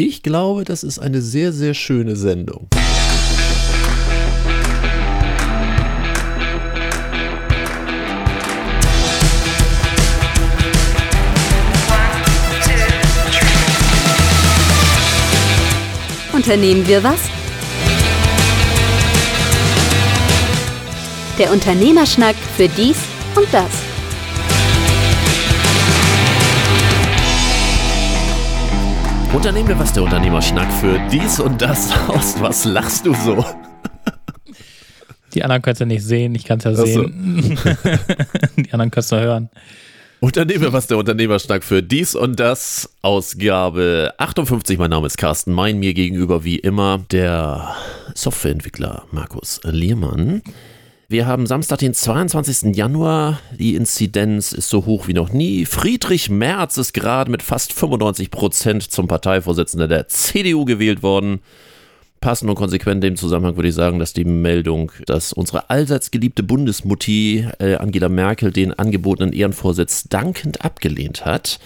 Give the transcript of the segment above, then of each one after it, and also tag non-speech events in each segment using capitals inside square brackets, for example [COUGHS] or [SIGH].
Ich glaube, das ist eine sehr, sehr schöne Sendung. Unternehmen wir was? Der Unternehmerschnack für dies und das. Unternehmen wir was, der Unternehmerschnack für dies und das [LAUGHS] aus. Was lachst du so? Die anderen kannst du nicht sehen, ich kann es ja Ach so. sehen. [LAUGHS] Die anderen kannst du hören. Unternehmen wir was, der Unternehmerschnack für dies und das. Ausgabe 58. Mein Name ist Carsten Mein. Mir gegenüber wie immer der Softwareentwickler Markus Liermann. Wir haben Samstag, den 22. Januar. Die Inzidenz ist so hoch wie noch nie. Friedrich Merz ist gerade mit fast 95 Prozent zum Parteivorsitzenden der CDU gewählt worden. Passend und konsequent in dem Zusammenhang würde ich sagen, dass die Meldung, dass unsere allseits geliebte Bundesmutti äh, Angela Merkel den angebotenen Ehrenvorsitz dankend abgelehnt hat.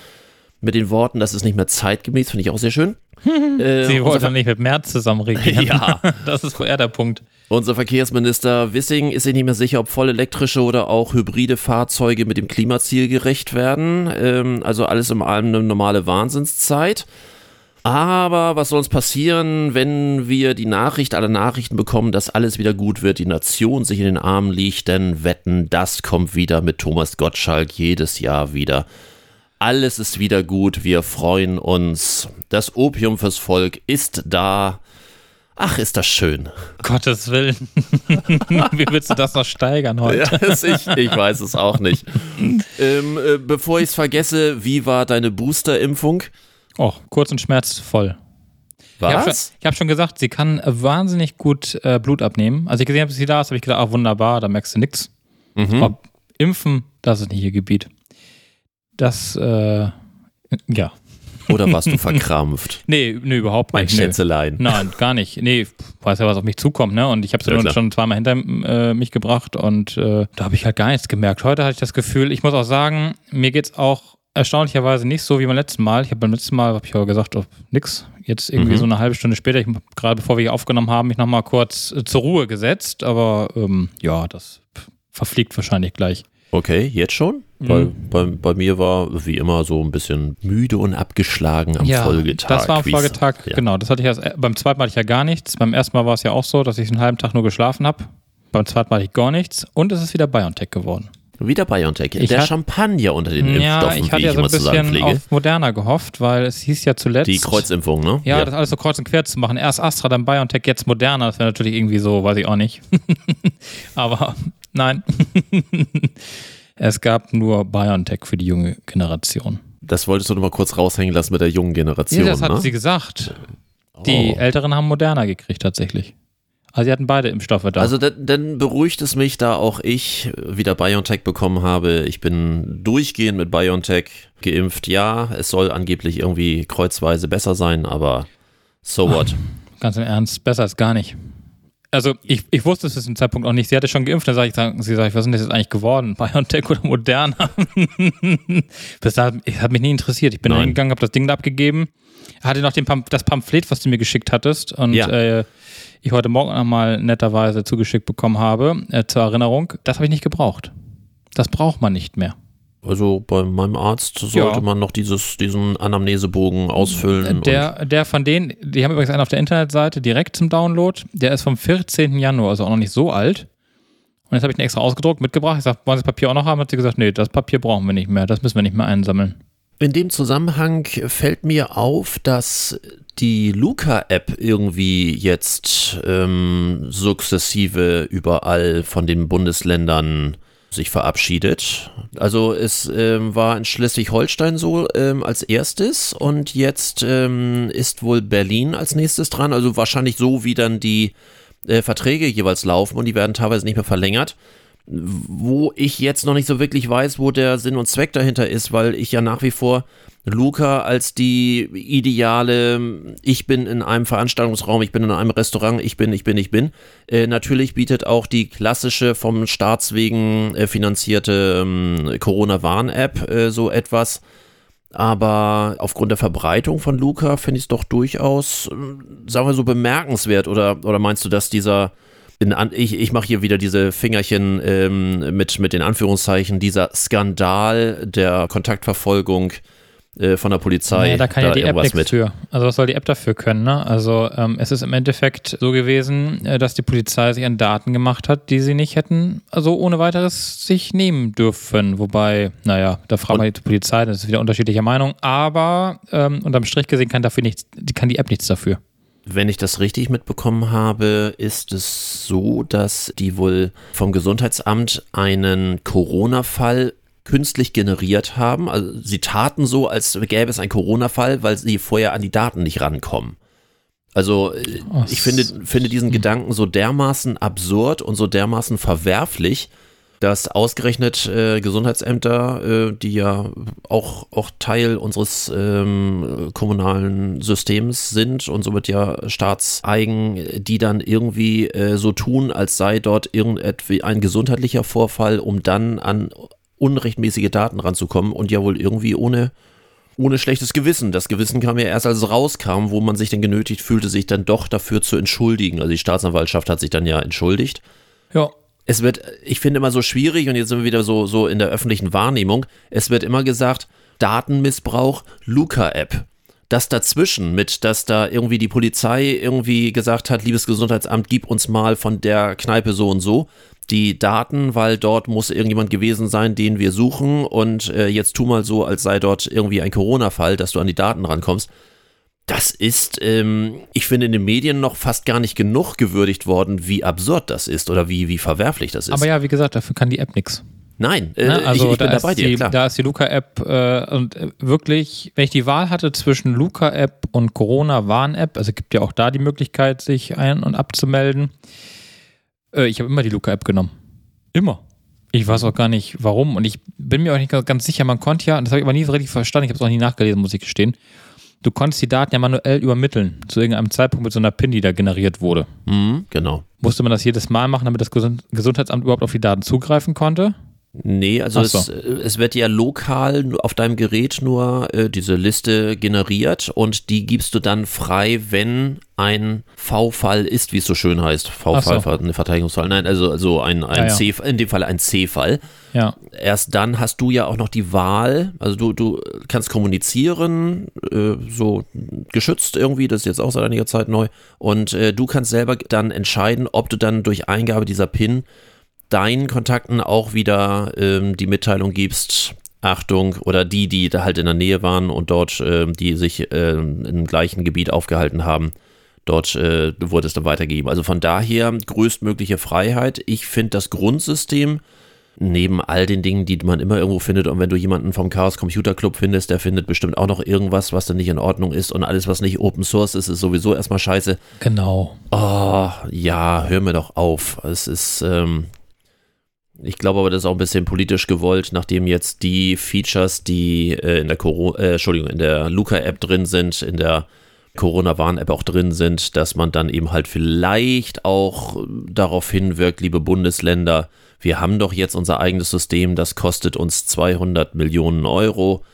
Mit den Worten, das ist nicht mehr zeitgemäß, finde ich auch sehr schön. [LAUGHS] Äh, Sie wollte nicht mit März zusammen regieren. [LAUGHS] Ja. Das ist eher der Punkt. Unser Verkehrsminister Wissing ist sich nicht mehr sicher, ob voll elektrische oder auch hybride Fahrzeuge mit dem Klimaziel gerecht werden. Ähm, also alles in allem eine normale Wahnsinnszeit. Aber was soll uns passieren, wenn wir die Nachricht aller Nachrichten bekommen, dass alles wieder gut wird, die Nation sich in den Armen liegt, denn wetten, das kommt wieder mit Thomas Gottschalk jedes Jahr wieder. Alles ist wieder gut, wir freuen uns. Das Opium fürs Volk ist da. Ach, ist das schön. Gottes Willen. [LAUGHS] Wie willst du das noch steigern heute? Ja, ich, ich weiß es auch nicht. [LAUGHS] ähm, äh, bevor ich es vergesse, wie war deine Boosterimpfung? Oh, kurz und schmerzvoll. Ich habe schon, Was? ich hab schon gesagt, sie kann wahnsinnig gut äh, Blut abnehmen. Als ich gesehen habe, dass sie da ist, habe ich gedacht, ah, wunderbar, da merkst du nichts. Mhm. Aber impfen, das ist nicht ihr Gebiet. Das, äh, ja. Oder warst du [LAUGHS] verkrampft? Nee, nee, überhaupt Mein nicht. Nö. Schätzelein. Nein, gar nicht. Nee, weiß ja, was auf mich zukommt, ne? Und ich habe es Ja, ja, schon zweimal hinter äh, mich gebracht und äh, da habe ich halt gar nichts gemerkt. Heute hatte ich das Gefühl, ich muss auch sagen, mir geht's auch erstaunlicherweise nicht so wie beim letzten Mal. Ich habe beim letzten Mal, habe ich aber gesagt, oh, nix. Jetzt irgendwie Mhm. so eine halbe Stunde später, ich, gerade bevor wir hier aufgenommen haben, mich nochmal kurz äh, zur Ruhe gesetzt, aber ähm, ja, das verfliegt wahrscheinlich gleich. Okay, jetzt schon? Mhm. Bei, bei, bei mir war wie immer so ein bisschen müde und abgeschlagen am Folgetag. Das war am Folgetag, Ja. genau. Das hatte ich erst, beim zweiten Mal hatte ich ja gar nichts. Beim ersten Mal war es ja auch so, dass ich einen halben Tag nur geschlafen habe. Beim zweiten Mal hatte ich gar nichts und es ist wieder BioNTech geworden. Wieder BioNTech. Ich Der hat- Champagner unter den ja, Impfstoffen, ich wie hatte ich ja so ein bisschen auf Moderna gehofft, weil es hieß ja zuletzt. Die Kreuzimpfung, ne? Ja, das alles so kreuz und quer zu machen. Erst Astra, dann BioNTech, jetzt Moderna. Das wäre natürlich irgendwie so, weiß ich auch nicht. [LAUGHS] Aber nein. [LAUGHS] es gab nur BioNTech für die junge Generation. Das wolltest du noch mal kurz raushängen lassen mit der jungen Generation, Ja, das hat ne? sie gesagt. Die Oh. Älteren haben Moderna gekriegt tatsächlich. Also sie hatten beide Impfstoffe da. Also dann, dann beruhigt es mich, da auch ich wieder BioNTech bekommen habe. Ich bin durchgehend mit BioNTech geimpft. Ja, es soll angeblich irgendwie kreuzweise besser sein, aber so what? Ganz im Ernst, besser als gar nicht. Also ich, ich wusste es bis zum Zeitpunkt auch nicht. Sie hatte schon geimpft, dann sage ich, sagen, sie sagt, was ist denn das jetzt eigentlich geworden? [LAUGHS] BioNTech oder Moderna? [LAUGHS] das hat, hat mich nie interessiert. Ich bin Nein. hingegangen, habe das Ding da abgegeben, hatte noch den Pam das Pamphlet, was du mir geschickt hattest und Ja. äh, ich heute Morgen nochmal netterweise zugeschickt bekommen habe, äh, zur Erinnerung. Das habe ich nicht gebraucht. Das braucht man nicht mehr. Also bei meinem Arzt sollte Ja. man noch dieses, diesen Anamnesebogen ausfüllen. und Der, der von denen, die haben übrigens einen auf der Internetseite direkt zum Download. Der ist vom 14. Januar, also auch noch nicht so alt. Und jetzt habe ich den extra ausgedruckt, mitgebracht. Ich sage, wollen Sie das Papier auch noch haben? Hat sie gesagt, nee, das Papier brauchen wir nicht mehr. Das müssen wir nicht mehr einsammeln. In dem Zusammenhang fällt mir auf, dass die Luca-App irgendwie jetzt ähm, sukzessive überall von den Bundesländern sich verabschiedet. Also es ähm, war in Schleswig-Holstein so ähm, als erstes und jetzt ähm, ist wohl Berlin als nächstes dran. Also wahrscheinlich so, wie dann die äh, Verträge jeweils laufen und die werden teilweise nicht mehr verlängert wo ich jetzt noch nicht so wirklich weiß, wo der Sinn und Zweck dahinter ist, weil ich ja nach wie vor Luca als die ideale, ich bin in einem Veranstaltungsraum, ich bin in einem Restaurant, ich bin, ich bin, ich bin. Äh, natürlich bietet auch die klassische vom Staatswegen äh, finanzierte ähm, Corona-Warn-App äh, so etwas. aber aufgrund der Verbreitung von Luca finde ich es doch durchaus, äh, sagen wir so, bemerkenswert. Oder, oder meinst du, dass dieser, in, ich, ich mache hier wieder diese Fingerchen ähm, mit, mit den Anführungszeichen, dieser Skandal der Kontaktverfolgung äh, von der Polizei. Ja, da kann da ja die App nichts mit. für. Also was soll die App dafür können? Ne? Also ähm, es ist im Endeffekt so gewesen, äh, dass die Polizei sich an Daten gemacht hat, die sie nicht hätten, also ohne weiteres sich nehmen dürfen. Wobei, naja, da fragen wir die Polizei, das ist wieder unterschiedlicher Meinung. Aber ähm, unterm Strich gesehen kann dafür nichts, kann die App nichts dafür. Wenn ich das richtig mitbekommen habe, ist es so, dass die wohl vom Gesundheitsamt einen Corona-Fall künstlich generiert haben. Also sie taten so, als gäbe es einen Corona-Fall, weil sie vorher an die Daten nicht rankommen. Also ich finde, finde diesen. Gedanken so dermaßen absurd und so dermaßen verwerflich, dass ausgerechnet äh, Gesundheitsämter, äh, die ja auch, auch Teil unseres ähm, kommunalen Systems sind und somit ja staatseigen, die dann irgendwie äh, so tun, als sei dort ein gesundheitlicher Vorfall, um dann an unrechtmäßige Daten ranzukommen und ja wohl irgendwie ohne, ohne schlechtes Gewissen. Das Gewissen kam ja erst, als es rauskam, wo man sich dann genötigt fühlte, sich dann doch dafür zu entschuldigen. Also die Staatsanwaltschaft hat sich dann ja entschuldigt. Ja. Es wird, ich finde immer so schwierig und jetzt sind wir wieder so, so in der öffentlichen Wahrnehmung. Es wird immer gesagt, Datenmissbrauch, Luca-App das dazwischen mit, dass da irgendwie die Polizei irgendwie gesagt hat, liebes Gesundheitsamt, gib uns mal von der Kneipe so und so die Daten, weil dort muss irgendjemand gewesen sein, den wir suchen und äh, jetzt tu mal so, als sei dort irgendwie ein Corona-Fall, dass du an die Daten rankommst. Das ist, ähm, ich finde, in den Medien noch fast gar nicht genug gewürdigt worden, wie absurd das ist oder wie, wie verwerflich das ist. Aber ja, wie gesagt, dafür kann die App nichts. Nein, äh, ne? also ich, ich bin da, bei dir, die, klar. Da ist die Luca-App äh, und äh, wirklich, wenn ich die Wahl hatte zwischen Luca-App und Corona-Warn-App, also gibt ja auch da die Möglichkeit, sich ein- und abzumelden, äh, ich habe immer die Luca-App genommen. Immer. Ich weiß auch gar nicht, warum. Und ich bin mir auch nicht ganz sicher, man konnte ja, das habe ich aber nie so richtig verstanden, ich habe es auch nie nachgelesen, muss ich gestehen. Du konntest die Daten ja manuell übermitteln zu irgendeinem Zeitpunkt mit so einer PIN, die da generiert wurde. Mhm, genau. Musste man das jedes Mal machen, damit das Gesundheitsamt überhaupt auf die Daten zugreifen konnte? Nee, also so. es, es, wird ja lokal auf deinem Gerät nur äh, diese Liste generiert und die gibst du dann frei, wenn ein V-Fall ist, wie es so schön heißt. V-Fall, so. eine Verteidigungsfall. Nein, also, also ein, ein ja, ja. C, in dem Fall ein C-Fall. Ja. Erst dann hast du ja auch noch die Wahl, also du, du kannst kommunizieren, äh, so geschützt irgendwie, das ist jetzt auch seit einiger Zeit neu. Und äh, du kannst selber dann entscheiden, ob du dann durch Eingabe dieser PIN deinen Kontakten auch wieder ähm, die Mitteilung gibst, Achtung, oder die, die da halt in der Nähe waren und dort, äh, die sich äh, im gleichen Gebiet aufgehalten haben, dort äh, wurde es dann weitergegeben. Also von daher größtmögliche Freiheit. Ich finde das Grundsystem neben all den Dingen, die man immer irgendwo findet, und wenn du jemanden vom Chaos Computer Club findest, der findet bestimmt auch noch irgendwas, was dann nicht in Ordnung ist und alles, was nicht Open Source ist, ist sowieso erstmal scheiße. Genau. Oh, ja, hör mir doch auf. Es ist, ähm, ich glaube aber, das ist auch ein bisschen politisch gewollt, nachdem jetzt die Features, die äh, in der Coro äh, Entschuldigung, in der Luca-App drin sind, in der Corona-Warn-App auch drin sind, dass man dann eben halt vielleicht auch darauf hinwirkt, liebe Bundesländer, wir haben doch jetzt unser eigenes System, das kostet uns 200 Millionen Euro,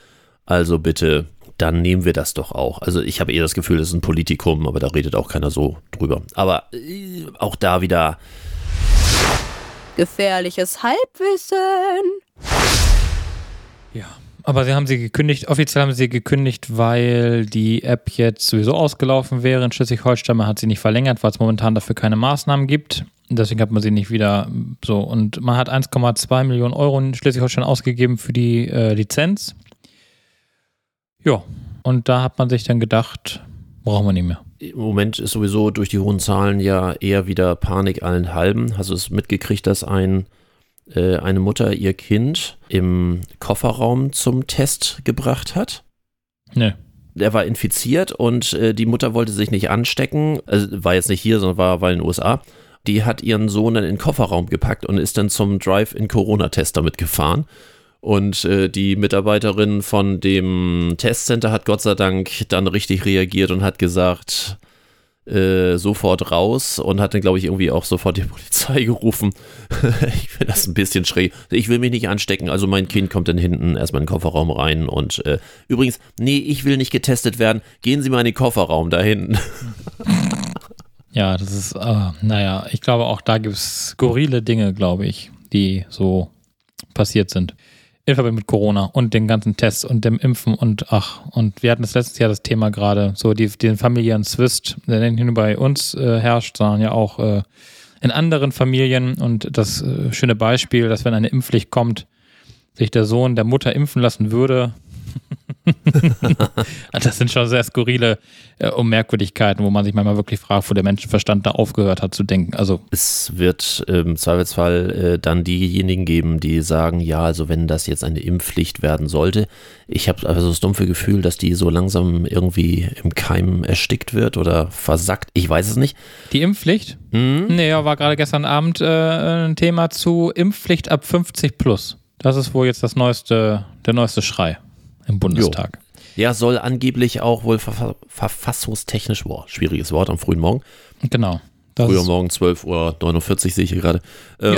also bitte, dann nehmen wir das doch auch. Also ich habe eher das Gefühl, das ist ein Politikum, aber da redet auch keiner so drüber. Aber äh, auch da wieder Gefährliches Halbwissen. Ja, aber sie haben sie gekündigt, offiziell haben sie gekündigt, weil die App jetzt sowieso ausgelaufen wäre. In Schleswig-Holstein man hat sie nicht verlängert, weil es momentan dafür keine Maßnahmen gibt. Deswegen hat man sie nicht wieder so. Und man hat 1,2 Millionen Euro in Schleswig-Holstein ausgegeben für die äh, Lizenz. Ja, und da hat man sich dann gedacht, brauchen wir nicht mehr im Moment ist sowieso durch die hohen Zahlen ja eher wieder Panik allen halben. Hast du es mitgekriegt, dass ein, äh, eine Mutter ihr Kind im Kofferraum zum Test gebracht hat? Nee. Der war infiziert und äh, die Mutter wollte sich nicht anstecken. Also war jetzt nicht hier, sondern war, war in den USA. Die hat ihren Sohn dann in den Kofferraum gepackt und ist dann zum Drive-in-Corona-Test damit gefahren. Und äh, die Mitarbeiterin von dem Testcenter hat Gott sei Dank dann richtig reagiert und hat gesagt, äh, sofort raus und hat dann, glaube ich, irgendwie auch sofort die [LAUGHS] Polizei gerufen. [LAUGHS] ich finde das ein bisschen schräg. Ich will mich nicht anstecken, also mein Kind kommt dann hinten erstmal in den Kofferraum rein und äh, übrigens, nee, ich will nicht getestet werden. Gehen Sie mal in den Kofferraum da hinten. [LAUGHS] ja, das ist, äh, naja, ich glaube auch da gibt es skurrile Dinge, glaube ich, die so passiert sind in Verbindung mit Corona und den ganzen Tests und dem Impfen und ach, und wir hatten das letztes Jahr das Thema gerade, so die, den familiären Zwist, der nicht nur bei uns äh, herrscht, sondern ja auch äh, in anderen Familien. Und das äh, schöne Beispiel, dass wenn eine Impfpflicht kommt, sich der Sohn der Mutter impfen lassen würde, [LAUGHS] [LAUGHS] das sind schon sehr skurrile äh, um Merkwürdigkeiten, wo man sich manchmal wirklich fragt, wo der Menschenverstand da aufgehört hat zu denken. Also es wird im Zweifelsfall äh, dann diejenigen geben, die sagen, ja, also wenn das jetzt eine Impfpflicht werden sollte, ich habe also das dumpfe Gefühl, dass die so langsam irgendwie im Keim erstickt wird oder versackt. Ich weiß es nicht. Die Impfpflicht? Mhm. Nee, war gerade gestern Abend äh, ein Thema zu Impfpflicht ab 50 plus. Das ist wohl jetzt das neueste, der neueste Schrei im Bundestag. Jo. Ja, soll angeblich auch wohl ver verfassungstechnisch, boah, schwieriges Wort am frühen Morgen. Genau. Früher Morgen 12.49 Uhr sehe ich hier gerade. Ähm,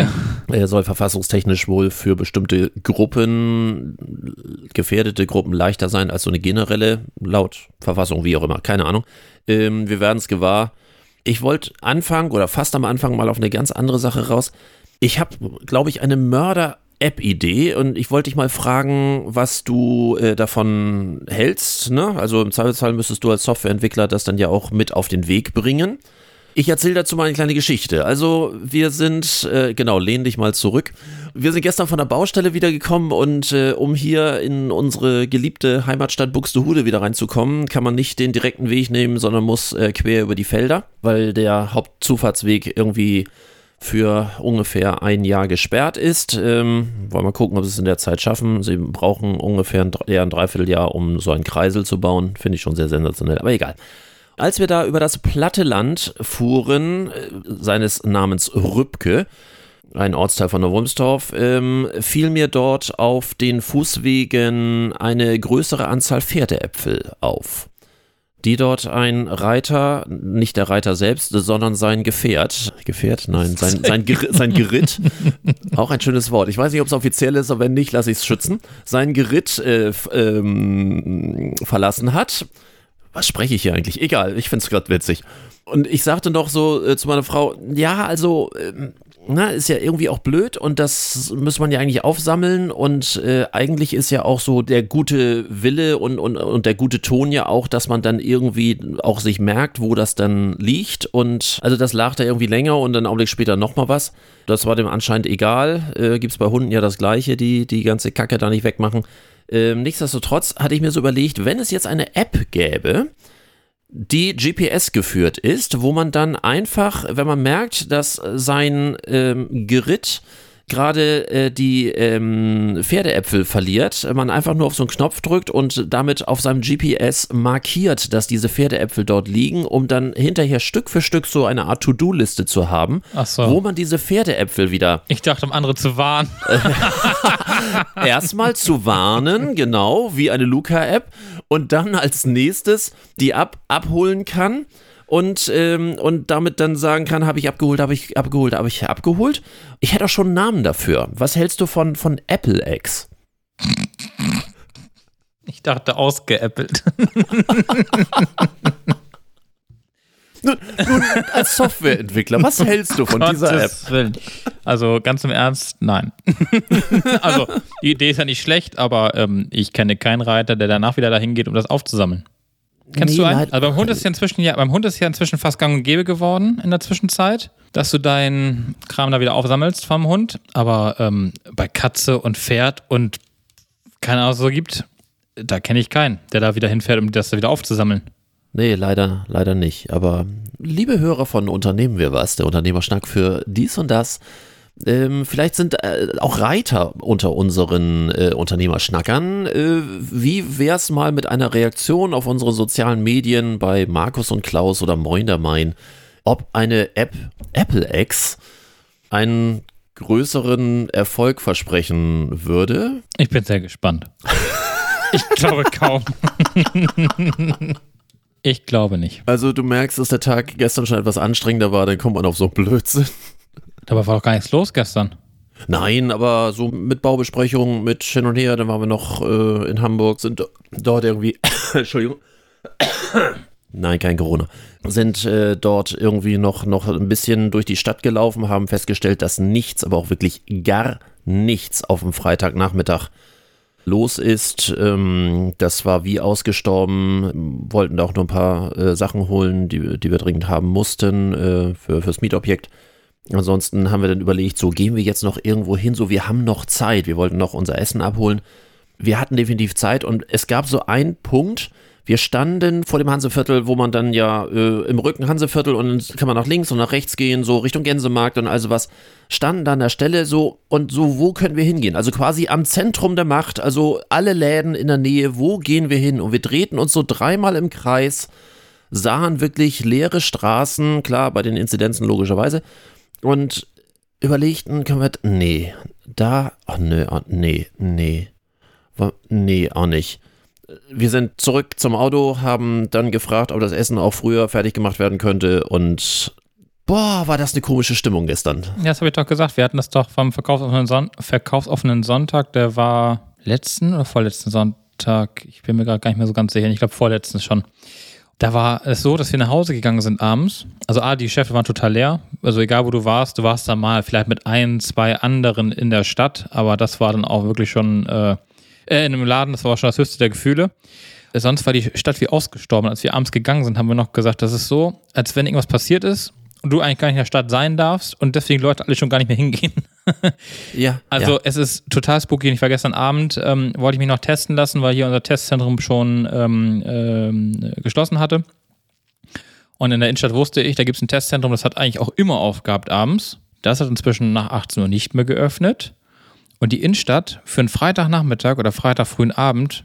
ja. Er soll verfassungstechnisch wohl für bestimmte Gruppen, gefährdete Gruppen leichter sein als so eine generelle, laut Verfassung, wie auch immer, keine Ahnung. Ähm, wir werden es gewahr. Ich wollte anfangen oder fast am Anfang mal auf eine ganz andere Sache raus. Ich habe, glaube ich, eine Mörder- App-Idee und ich wollte dich mal fragen, was du äh, davon hältst. Ne? Also im Zweifelsfall müsstest du als Softwareentwickler das dann ja auch mit auf den Weg bringen. Ich erzähle dazu mal eine kleine Geschichte. Also wir sind, äh, genau, lehn dich mal zurück. Wir sind gestern von der Baustelle wiedergekommen und äh, um hier in unsere geliebte Heimatstadt Buxtehude wieder reinzukommen, kann man nicht den direkten Weg nehmen, sondern muss äh, quer über die Felder, weil der Hauptzufahrtsweg irgendwie für ungefähr ein Jahr gesperrt ist. Ähm, wollen wir gucken, ob sie es in der Zeit schaffen. Sie brauchen ungefähr ein, eher ein Dreivierteljahr, um so einen Kreisel zu bauen. Finde ich schon sehr sensationell, aber egal. Als wir da über das platte Land fuhren, äh, seines Namens Rübke, ein Ortsteil von Neuwurmsdorf, ähm, fiel mir dort auf den Fußwegen eine größere Anzahl Pferdeäpfel auf die dort ein Reiter, nicht der Reiter selbst, sondern sein Gefährt, Gefährt, nein, sein, sein, Ger sein Geritt, [LAUGHS] auch ein schönes Wort. Ich weiß nicht, ob es offiziell ist, aber wenn nicht, lasse ich es schützen, sein Geritt äh, ähm, verlassen hat. Was spreche ich hier eigentlich? Egal, ich finde es gerade witzig. Und ich sagte noch so äh, zu meiner Frau, ja, also äh, na, ist ja irgendwie auch blöd und das muss man ja eigentlich aufsammeln und äh, eigentlich ist ja auch so der gute Wille und, und, und der gute Ton ja auch, dass man dann irgendwie auch sich merkt, wo das dann liegt und also das lag da irgendwie länger und dann einen Augenblick später nochmal was. Das war dem anscheinend egal. Äh, Gibt es bei Hunden ja das gleiche, die die ganze Kacke da nicht wegmachen. Ähm, nichtsdestotrotz hatte ich mir so überlegt, wenn es jetzt eine App gäbe, die GPS geführt ist, wo man dann einfach, wenn man merkt, dass sein ähm, Geritt gerade äh, die ähm, Pferdeäpfel verliert, man einfach nur auf so einen Knopf drückt und damit auf seinem GPS markiert, dass diese Pferdeäpfel dort liegen, um dann hinterher Stück für Stück so eine Art To-Do-Liste zu haben, so. wo man diese Pferdeäpfel wieder. Ich dachte, um andere zu warnen. [LAUGHS] Erstmal zu warnen, genau, wie eine Luca-App, und dann als nächstes die ab abholen kann und, ähm, und damit dann sagen kann, habe ich abgeholt, habe ich abgeholt, habe ich abgeholt. Ich hätte auch schon einen Namen dafür. Was hältst du von, von Apple X? Ich dachte ausgeäppelt. nun, nun, als Softwareentwickler, was hältst du von Gottes dieser App? Willen. Also ganz im Ernst, nein. [LAUGHS] also die Idee ist ja nicht schlecht, aber ähm, ich kenne keinen Reiter, der danach wieder dahin geht, um das aufzusammeln. Kennst nee, du einen? Also beim Hund ist ja inzwischen ja, beim Hund ist ja inzwischen fast gang und gäbe geworden in der Zwischenzeit, dass du deinen Kram da wieder aufsammelst vom Hund. Aber ähm, bei Katze und Pferd und keine Ahnung, so gibt, da kenne ich keinen, der da wieder hinfährt, um das da wieder aufzusammeln. Nee, leider, leider nicht. Aber liebe Hörer von Unternehmen wir was, der Unternehmerschnack für dies und das ähm, vielleicht sind äh, auch Reiter unter unseren äh, Unternehmerschnackern. Äh, wie wär's mal mit einer Reaktion auf unsere sozialen Medien bei Markus und Klaus oder Moin der Main, ob eine App Apple X einen größeren Erfolg versprechen würde? Ich bin sehr gespannt. ich glaube kaum. Ich glaube nicht. Also du merkst, dass der Tag gestern schon etwas anstrengender war, dann kommt man auf so Blödsinn. Dabei war doch gar nichts los gestern. Nein, aber so mit Baubesprechungen, mit hin und her, dann waren wir noch äh, in Hamburg, sind dort irgendwie, [COUGHS] Entschuldigung, [COUGHS] nein, kein Corona, sind äh, dort irgendwie noch, noch ein bisschen durch die Stadt gelaufen, haben festgestellt, dass nichts, aber auch wirklich gar nichts auf dem Freitagnachmittag los ist. Ähm, das war wie ausgestorben, wollten da auch nur ein paar äh, Sachen holen, die, die wir dringend haben mussten äh, für, fürs Mietobjekt. Ansonsten haben wir dann überlegt, so gehen wir jetzt noch irgendwo hin, so wir haben noch Zeit, wir wollten noch unser Essen abholen. Wir hatten definitiv Zeit und es gab so einen Punkt, wir standen vor dem Hanseviertel, wo man dann ja äh, im Rücken Hanseviertel und dann kann man nach links und nach rechts gehen, so Richtung Gänsemarkt und also was, standen da an der Stelle so und so, wo können wir hingehen? Also quasi am Zentrum der Macht, also alle Läden in der Nähe, wo gehen wir hin? Und wir drehten uns so dreimal im Kreis, sahen wirklich leere Straßen, klar, bei den Inzidenzen logischerweise, und überlegten, können wir, nee, da, ach nö, oh, nee, nee, nee, auch nicht. Wir sind zurück zum Auto, haben dann gefragt, ob das Essen auch früher fertig gemacht werden könnte und boah, war das eine komische Stimmung gestern. Ja, das habe ich doch gesagt. Wir hatten das doch vom verkaufsoffenen, Son verkaufsoffenen Sonntag, der war letzten oder vorletzten Sonntag, ich bin mir gerade gar nicht mehr so ganz sicher, ich glaube vorletzten schon. Da war es so, dass wir nach Hause gegangen sind abends. Also A, die Geschäfte waren total leer. Also egal, wo du warst, du warst da mal vielleicht mit ein, zwei anderen in der Stadt, aber das war dann auch wirklich schon äh, äh, in einem Laden, das war schon das höchste der Gefühle. Sonst war die Stadt wie ausgestorben. Als wir abends gegangen sind, haben wir noch gesagt, das ist so, als wenn irgendwas passiert ist und du eigentlich gar nicht in der Stadt sein darfst und deswegen Leute alle schon gar nicht mehr hingehen. ja. [LAUGHS] Also ja. es ist total spooky. Ich war gestern Abend, ähm, wollte ich mich noch testen lassen, weil hier unser Testzentrum schon ähm, ähm, geschlossen hatte. Und in der Innenstadt wusste ich, da gibt es ein Testzentrum, das hat eigentlich auch immer aufgehabt abends. Das hat inzwischen nach 18 Uhr nicht mehr geöffnet. Und die Innenstadt für einen Freitagnachmittag oder Freitag frühen Abend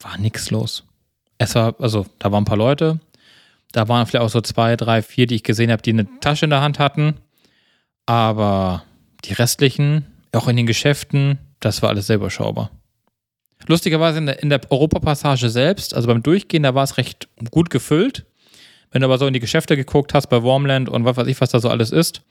war nichts los. Es war, also da waren ein paar Leute, da waren vielleicht auch so zwei, drei, vier, die ich gesehen habe, die eine Tasche in der Hand hatten. Aber die restlichen, auch in den Geschäften, das war alles sehr überschaubar. Lustigerweise in der, in der Europapassage selbst, also beim Durchgehen, da war es recht gut gefüllt. Wenn du aber so in die Geschäfte geguckt hast, bei Warmland und was weiß ich, was da so alles ist,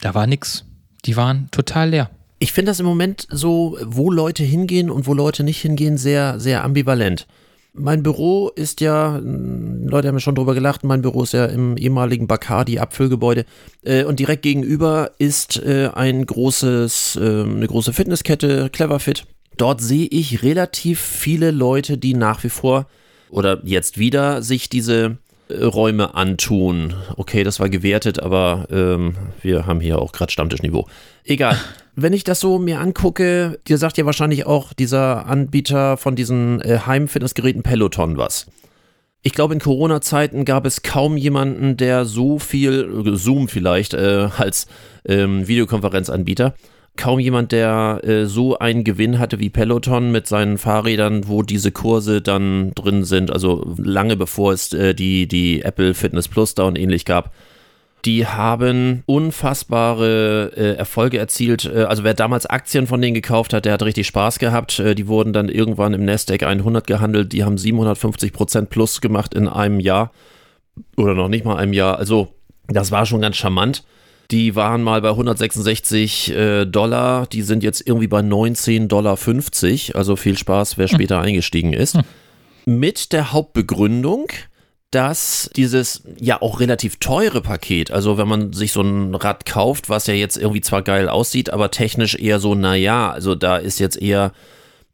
da war nichts. Die waren total leer. Ich finde das im Moment so, wo Leute hingehen und wo Leute nicht hingehen, sehr, sehr ambivalent. Mein Büro ist ja, Leute haben ja schon drüber gelacht, mein Büro ist ja im ehemaligen Bacardi Abfüllgebäude äh, und direkt gegenüber ist äh, ein großes, äh, eine große Fitnesskette, Cleverfit. Dort sehe ich relativ viele Leute, die nach wie vor oder jetzt wieder sich diese Räume antun. Okay, das war gewertet, aber ähm, wir haben hier auch gerade Stammtischniveau. Egal. [LAUGHS] Wenn ich das so mir angucke, dir sagt ja wahrscheinlich auch dieser Anbieter von diesen äh, Heimfitnessgeräten Peloton was. Ich glaube, in Corona-Zeiten gab es kaum jemanden, der so viel, Zoom vielleicht, äh, als ähm, Videokonferenzanbieter, kaum jemand, der äh, so einen Gewinn hatte wie Peloton mit seinen Fahrrädern, wo diese Kurse dann drin sind, also lange bevor es äh, die, die Apple Fitness Plus da und ähnlich gab die haben unfassbare äh, Erfolge erzielt. Äh, also wer damals Aktien von denen gekauft hat, der hat richtig Spaß gehabt. Äh, die wurden dann irgendwann im Nasdaq 100 gehandelt. Die haben 750 Prozent plus gemacht in einem Jahr oder noch nicht mal einem Jahr. Also das war schon ganz charmant. Die waren mal bei 166 äh, Dollar. Die sind jetzt irgendwie bei 19,50 Dollar. Also viel Spaß, wer hm. später hm. eingestiegen ist. Hm. Mit der Hauptbegründung, dass dieses ja auch relativ teure Paket, also wenn man sich so ein Rad kauft, was ja jetzt irgendwie zwar geil aussieht, aber technisch eher so, naja, also da ist jetzt eher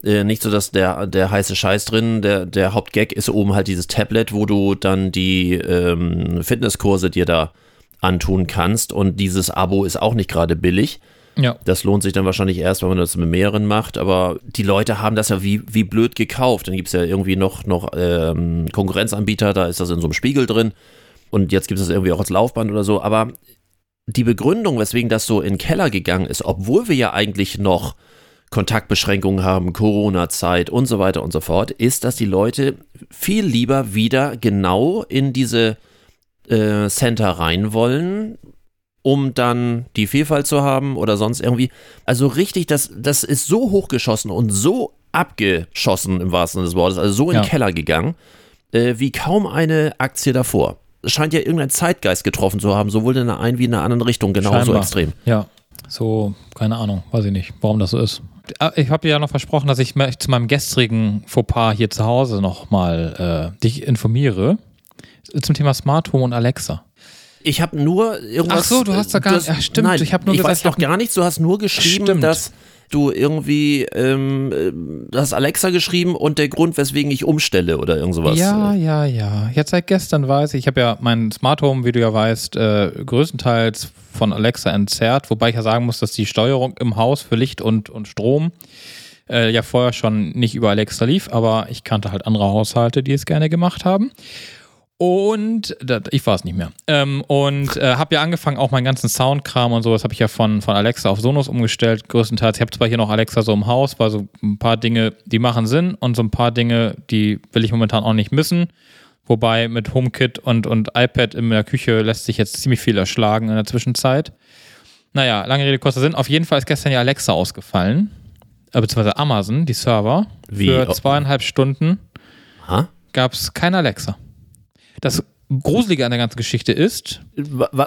äh, nicht so, dass der, der heiße Scheiß drin, der, der Hauptgag ist oben halt dieses Tablet, wo du dann die ähm, Fitnesskurse dir da antun kannst und dieses Abo ist auch nicht gerade billig. Ja. Das lohnt sich dann wahrscheinlich erst, wenn man das mit mehreren macht, aber die Leute haben das ja wie, wie blöd gekauft. Dann gibt es ja irgendwie noch, noch ähm, Konkurrenzanbieter, da ist das in so einem Spiegel drin und jetzt gibt es das irgendwie auch als Laufband oder so, aber die Begründung, weswegen das so in den Keller gegangen ist, obwohl wir ja eigentlich noch Kontaktbeschränkungen haben, Corona-Zeit und so weiter und so fort, ist, dass die Leute viel lieber wieder genau in diese äh, Center rein wollen, um dann die Vielfalt zu haben oder sonst irgendwie. Also richtig, das, das ist so hochgeschossen und so abgeschossen im wahrsten Sinne des Wortes, also so in den ja. Keller gegangen, äh, wie kaum eine Aktie davor. Es scheint ja irgendein Zeitgeist getroffen zu haben, sowohl in der einen wie in der anderen Richtung, genauso Scheinbar. extrem. Ja, so, keine Ahnung, weiß ich nicht, warum das so ist. Ah, Ich habe dir ja noch versprochen, dass ich mich zu meinem gestrigen Fauxpas hier zu Hause nochmal äh, dich informiere zum Thema Smart Home und Alexa. Ich habe nur irgendwas. Ach so, du hast da gar- ja, stimmt, Nein, ich hab nur gesagt, weiß ich doch hab- gar nichts. Du hast nur geschrieben, Stimmt. dass du irgendwie, ähm, äh, hast Alexa geschrieben und der Grund, weswegen ich umstelle oder irgend sowas. Ja, ja, ja. Jetzt seit gestern weiß ich, ich habe ja mein Smart Home, wie du ja weißt, äh, größtenteils von Alexa entzerrt, wobei ich ja sagen muss, dass die Steuerung im Haus für Licht und, und Strom äh, ja vorher schon nicht über Alexa lief, aber ich kannte halt andere Haushalte, die es gerne gemacht haben. Und ich war es nicht mehr. Ähm, und äh, habe ja angefangen, auch meinen ganzen Soundkram und so, das habe ich ja von, von Alexa auf Sonos umgestellt, größtenteils. Ich habe zwar hier noch Alexa so im Haus, weil so ein paar Dinge, die machen Sinn und so ein paar Dinge, die will ich momentan auch nicht missen. Wobei mit HomeKit und, und iPad in der Küche lässt sich jetzt ziemlich viel erschlagen in der Zwischenzeit. Naja, lange Rede, kurzer Sinn. Auf jeden Fall ist gestern ja Alexa ausgefallen, äh, beziehungsweise Amazon, die Server. Wie? Für zweieinhalb Stunden gab es kein Alexa. Das Gruselige an der ganzen Geschichte ist,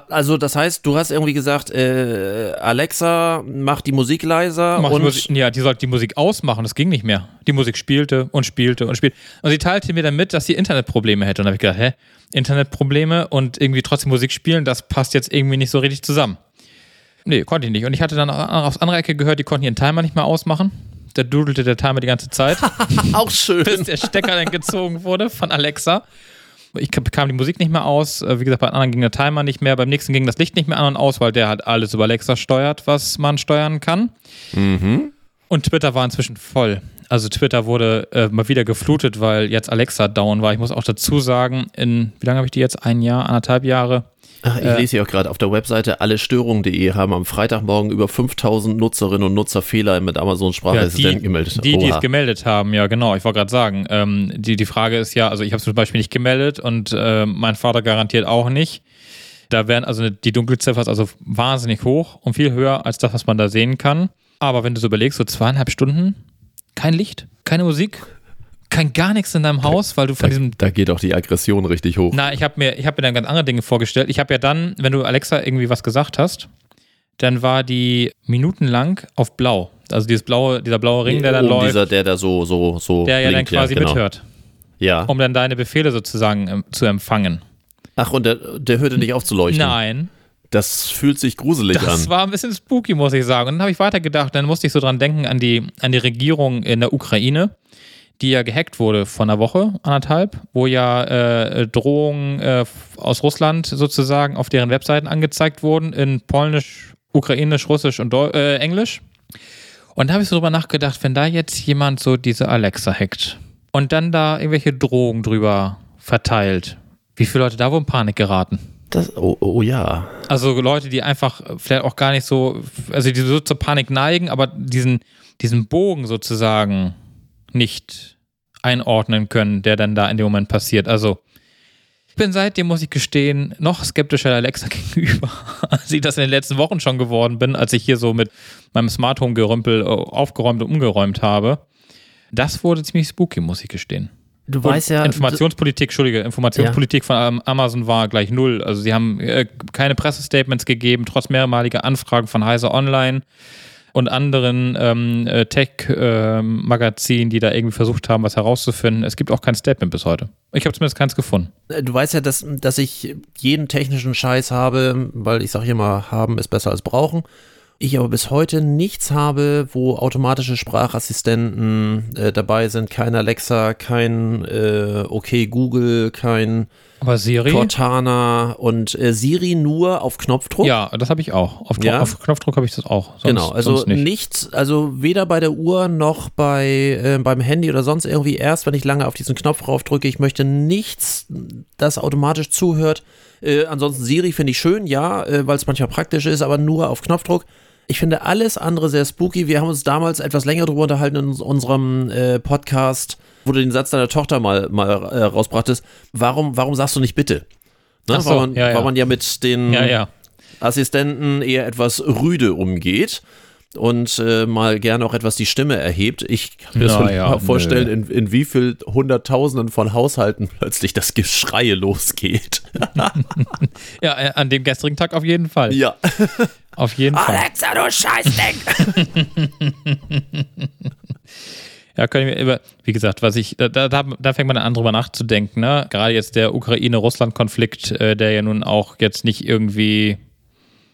Also das heißt, du hast irgendwie gesagt, äh, Alexa, mach die Musik leiser Macht die und Musik, ja, die sollte die Musik ausmachen, das ging nicht mehr. Die Musik spielte und spielte und spielte. Und sie teilte mir dann mit, dass sie Internetprobleme hätte. Und da habe ich gedacht, hä, Internetprobleme und irgendwie trotzdem Musik spielen, das passt jetzt irgendwie nicht so richtig zusammen. Nee, konnte ich nicht. Und ich hatte dann aufs andere Ecke gehört, die konnten ihren Timer nicht mehr ausmachen. Da dudelte der Timer die ganze Zeit, [LAUGHS] auch schön. bis der Stecker dann gezogen wurde von Alexa. Ich bekam die Musik nicht mehr aus. Äh, Wie gesagt, bei anderen ging der Timer nicht mehr. Beim nächsten ging das Licht nicht mehr an und aus, weil der halt alles über Alexa steuert, was man steuern kann. Und Twitter war inzwischen voll. Also Twitter wurde äh, mal wieder geflutet, weil jetzt Alexa down war. Ich muss auch dazu sagen, in, wie lange habe ich die jetzt? Ein Jahr, anderthalb Jahre? Ach, ich lese hier auch gerade auf der Webseite allestörungen.de haben am Freitagmorgen über 5000 Nutzerinnen und Nutzer Fehler mit Amazon Sprachassistenten die, gemeldet. die, die es gemeldet haben, ja genau. Ich wollte gerade sagen, ähm, die, die Frage ist ja, also ich habe es zum Beispiel nicht gemeldet und äh, mein Vater garantiert auch nicht. Da werden also die Dunkelziffer ist also wahnsinnig hoch und viel höher als das, was man da sehen kann. Aber wenn du so überlegst, so zweieinhalb Stunden, kein Licht, keine Musik, kein gar nichts in deinem Haus, weil du von da, diesem da geht auch die Aggression richtig hoch. Na, ich habe mir, ich hab mir dann ganz andere Dinge vorgestellt. Ich habe ja dann, wenn du Alexa irgendwie was gesagt hast, dann war die minutenlang auf blau. Also dieses blaue, dieser blaue Ring, der dann Oben läuft, Dieser, der da so, so, so der ja dann blinkt, quasi genau. mithört, Ja. um dann deine Befehle sozusagen ähm, zu empfangen. Ach, und der, der hörte nicht auf zu leuchten. Nein, Das fühlt sich gruselig das an. war ein bisschen spooky, muss ich sagen. Und dann habe ich weitergedacht, dann musste ich so dran denken an die, an die Regierung in der Ukraine, die ja gehackt wurde vor einer Woche, anderthalb, wo ja äh, Drohungen äh, aus Russland sozusagen auf deren Webseiten angezeigt wurden in Polnisch, Ukrainisch, Russisch und Deu äh, Englisch. Und da habe ich so drüber nachgedacht, wenn da jetzt jemand so diese Alexa hackt und dann da irgendwelche Drohungen drüber verteilt, wie viele Leute da wohl in Panik geraten? Das, oh, oh ja. Also Leute, die einfach vielleicht auch gar nicht so, also die so zur Panik neigen, aber diesen, diesen Bogen sozusagen nicht einordnen können, der dann da in dem Moment passiert. Also ich bin seitdem, muss ich gestehen, noch skeptischer Alexa [LAUGHS] gegenüber, als ich das in den letzten Wochen schon geworden bin, als ich hier so mit meinem Smart Home Gerümpel äh, aufgeräumt und umgeräumt habe. Das wurde ziemlich spooky, muss ich gestehen. Du Und weißt ja. Informationspolitik, Entschuldige, Informationspolitik von ähm, Amazon war gleich null. Also sie haben äh, keine Pressestatements gegeben, trotz mehrmaliger Anfragen von Heise Online und anderen ähm, äh, Tech-Magazinen, die da irgendwie versucht haben, was herauszufinden. Es gibt auch kein Statement bis heute. Ich habe zumindest keins gefunden. Du weißt ja, dass, dass ich jeden technischen Scheiß habe, weil ich sage immer, haben ist besser als brauchen. Ich aber bis heute nichts habe, wo automatische Sprachassistenten äh, dabei sind. Kein Alexa, kein äh, OK Google, kein? Cortana und äh, Siri nur auf Knopfdruck. Ja, das habe ich auch. Auf, Ja? auf Knopfdruck habe ich das auch. Sonst, Genau, also nicht. nichts, also weder bei der Uhr noch bei äh, beim Handy oder sonst irgendwie erst, wenn ich lange auf diesen Knopf raufdrücke. Ich möchte nichts, das automatisch zuhört. Äh, ansonsten Siri finde ich schön, ja, äh, weil es manchmal praktisch ist, aber nur auf Knopfdruck. Ich finde alles andere sehr spooky. Wir haben uns damals etwas länger drüber unterhalten in uns- unserem äh, Podcast, wo du den Satz deiner Tochter mal, mal äh, rausbrachtest. Warum, warum sagst du nicht bitte? Ne? So, weil, man, ja, ja. weil man ja mit den ja. Assistenten eher etwas rüde umgeht. Und äh, mal gerne auch etwas die Stimme erhebt. Ich kann mir Naja, mal vorstellen, in, in wie viel Hunderttausenden von Haushalten [LAUGHS] plötzlich das Geschreie losgeht. [LAUGHS] Ja, äh, an dem gestrigen Tag auf jeden Fall. Ja. [LAUGHS] Auf jeden Fall. Alexa, du Scheißding! Ja, können wir, über- wie gesagt, was ich, da, da, da fängt man an drüber nachzudenken, ne? Gerade jetzt der Ukraine-Russland-Konflikt, äh, der ja nun auch jetzt nicht irgendwie,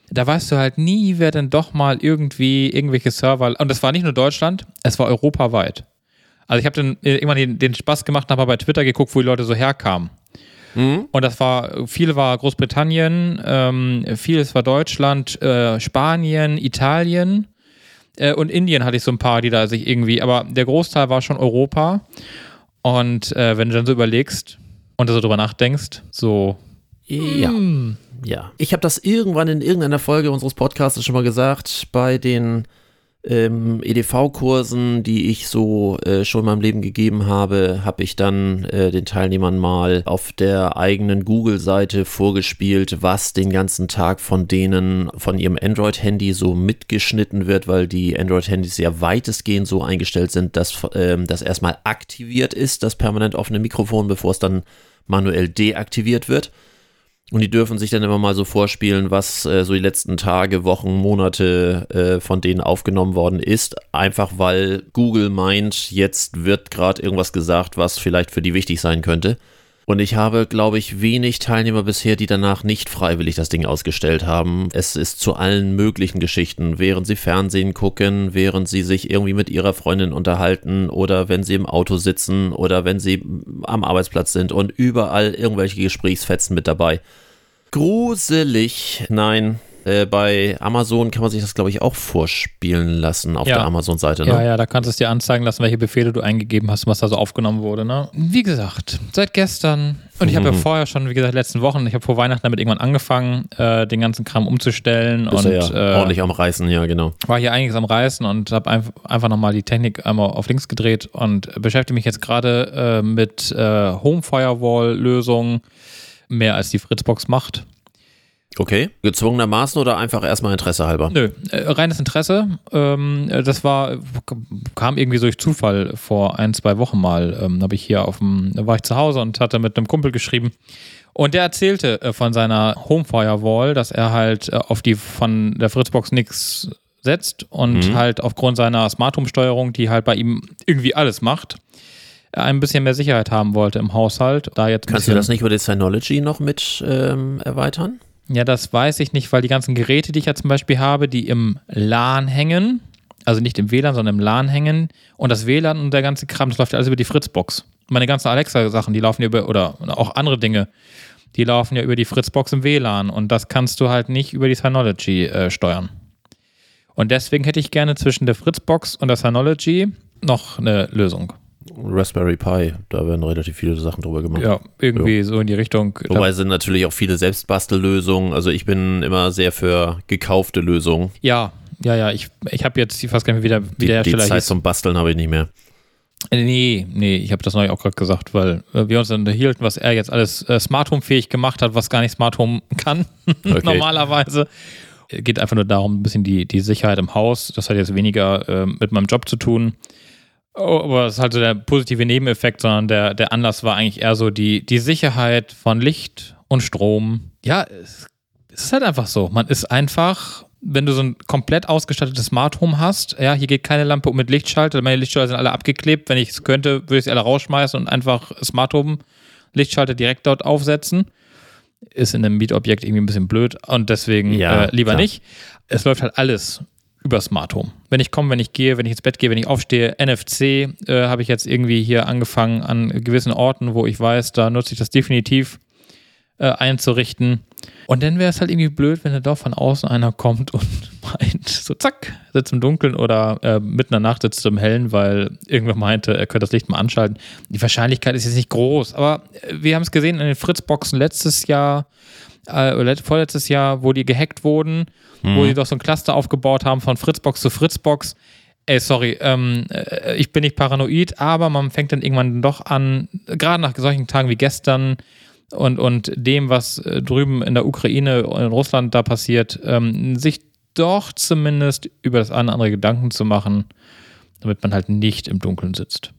da weißt du halt nie, wer denn doch mal irgendwie irgendwelche Server, und das war nicht nur Deutschland, es war europaweit. Also ich habe dann äh, irgendwann den, den Spaß gemacht und habe mal bei Twitter geguckt, wo die Leute so herkamen. Und das war, viel war Großbritannien, ähm, vieles war Deutschland, äh, Spanien, Italien äh, und Indien hatte ich so ein paar, die da sich irgendwie, aber der Großteil war schon Europa. Und äh, wenn du dann so überlegst und so drüber nachdenkst, so, Ja. Ja. Ich habe das irgendwann in irgendeiner Folge unseres Podcasts schon mal gesagt, bei den ähm, EDV-Kursen, die ich so äh, schon in meinem Leben gegeben habe, habe ich dann äh, den Teilnehmern mal auf der eigenen Google-Seite vorgespielt, was den ganzen Tag von denen von ihrem Android-Handy so mitgeschnitten wird, weil die Android-Handys ja weitestgehend so eingestellt sind, dass ähm, das erstmal aktiviert ist, das permanent offene Mikrofon, bevor es dann manuell deaktiviert wird. Und die dürfen sich dann immer mal so vorspielen, was äh, so die letzten Tage, Wochen, Monate äh, von denen aufgenommen worden ist. Einfach weil Google meint, jetzt wird gerade irgendwas gesagt, was vielleicht für die wichtig sein könnte. Und ich habe, glaube ich, wenig Teilnehmer bisher, die danach nicht freiwillig das Ding ausgestellt haben. Es ist zu allen möglichen Geschichten, während sie Fernsehen gucken, während sie sich irgendwie mit ihrer Freundin unterhalten oder wenn sie im Auto sitzen oder wenn sie am Arbeitsplatz sind und überall irgendwelche Gesprächsfetzen mit dabei. Gruselig. Nein. Äh, bei Amazon kann man sich das, glaube ich, auch vorspielen lassen auf Ja. der Amazon-Seite. Ne? ja, ja, da kannst du es dir anzeigen lassen, welche Befehle du eingegeben hast, was da so aufgenommen wurde. Ne? Wie gesagt, seit gestern, und ich habe ja Mhm. vorher schon, wie gesagt, letzten Wochen, ich habe vor Weihnachten damit irgendwann angefangen, äh, den ganzen Kram umzustellen Ist und ja äh, ordentlich am Reißen, ja, genau. war hier einiges am Reißen und habe einfach, einfach nochmal die Technik einmal auf links gedreht und beschäftige mich jetzt gerade äh, mit äh, Home Firewall-Lösungen, mehr als die Fritzbox macht. Okay. Gezwungenermaßen oder einfach erstmal Interesse halber? Nö, äh, reines Interesse. Ähm, äh, das war, kam irgendwie so durch Zufall vor ein, zwei Wochen mal. Ähm, habe ich hier auf dem, da war ich zu Hause und hatte mit einem Kumpel geschrieben. Und der erzählte äh, von seiner Home Firewall, dass er halt auf die von der Fritzbox nichts setzt und Mhm. halt aufgrund seiner Smart Home Steuerung, die halt bei ihm irgendwie alles macht, ein bisschen mehr Sicherheit haben wollte im Haushalt. Da jetzt Kannst du das nicht über die Synology noch mit ähm, erweitern? Ja, das weiß ich nicht, weil die ganzen Geräte, die ich ja zum Beispiel habe, die im LAN hängen, also nicht im WLAN, sondern im LAN hängen und das WLAN und der ganze Kram, das läuft ja alles über die Fritzbox. Meine ganzen Alexa-Sachen, die laufen ja über, oder auch andere Dinge, die laufen ja über die Fritzbox im WLAN und das kannst du halt nicht über die Synology äh, steuern. Und deswegen hätte ich gerne zwischen der Fritzbox und der Synology noch eine Lösung. Raspberry Pi, da werden relativ viele Sachen drüber gemacht. Ja, irgendwie so in die Richtung. Wobei sind natürlich auch viele Selbstbastellösungen. Also ich bin immer sehr für gekaufte Lösungen. ja, ja, ja, ich, ich habe jetzt, ich weiß gar nicht mehr, wie der, wie Die, der die Hersteller Zeit hieß. zum Basteln habe ich nicht mehr. Äh, Nee, nee, ich habe das neulich auch gerade gesagt, weil äh, wir uns dann unterhielten, was er jetzt alles äh, Smart Home fähig gemacht hat, was gar nicht Smart Home kann, [LAUGHS] Okay. normalerweise. Äh, Geht einfach nur darum, ein bisschen die, die Sicherheit im Haus. Das hat jetzt weniger äh, mit meinem Job zu tun. Oh, aber es ist halt so der positive Nebeneffekt, sondern der, der Anlass war eigentlich eher so die, die Sicherheit von Licht und Strom. Ja, es, es ist halt einfach so. Man ist einfach, wenn du so ein komplett ausgestattetes Smart Home hast, ja, hier geht keine Lampe mit Lichtschalter, meine Lichtschalter sind alle abgeklebt. Wenn ich es könnte, würde ich sie alle rausschmeißen und einfach Smart Home Lichtschalter direkt dort aufsetzen. Ist in einem Mietobjekt irgendwie ein bisschen blöd und deswegen Ja, äh, lieber klar. nicht. Es läuft halt alles über Smart Home. Wenn ich komme, wenn ich gehe, wenn ich ins Bett gehe, wenn ich aufstehe, NFC äh, habe ich jetzt irgendwie hier angefangen an gewissen Orten, wo ich weiß, da nutze ich das definitiv äh, einzurichten. Und dann wäre es halt irgendwie blöd, wenn da doch von außen einer kommt und [LAUGHS] meint, so zack, sitzt im Dunkeln oder äh, mitten in der Nacht sitzt im Hellen, weil irgendwer meinte, er könnte das Licht mal anschalten. Die Wahrscheinlichkeit ist jetzt nicht groß, aber äh, wir haben es gesehen in den Fritzboxen letztes Jahr, äh, vorletztes Jahr, wo die gehackt wurden, wo die doch so ein Cluster aufgebaut haben von Fritzbox zu Fritzbox. Ey, sorry, ähm, äh, ich bin nicht paranoid, aber man fängt dann irgendwann doch an, gerade nach solchen Tagen wie gestern und, und dem, was äh, drüben in der Ukraine und in Russland da passiert, ähm, sich doch zumindest über das eine andere Gedanken zu machen, damit man halt nicht im Dunkeln sitzt.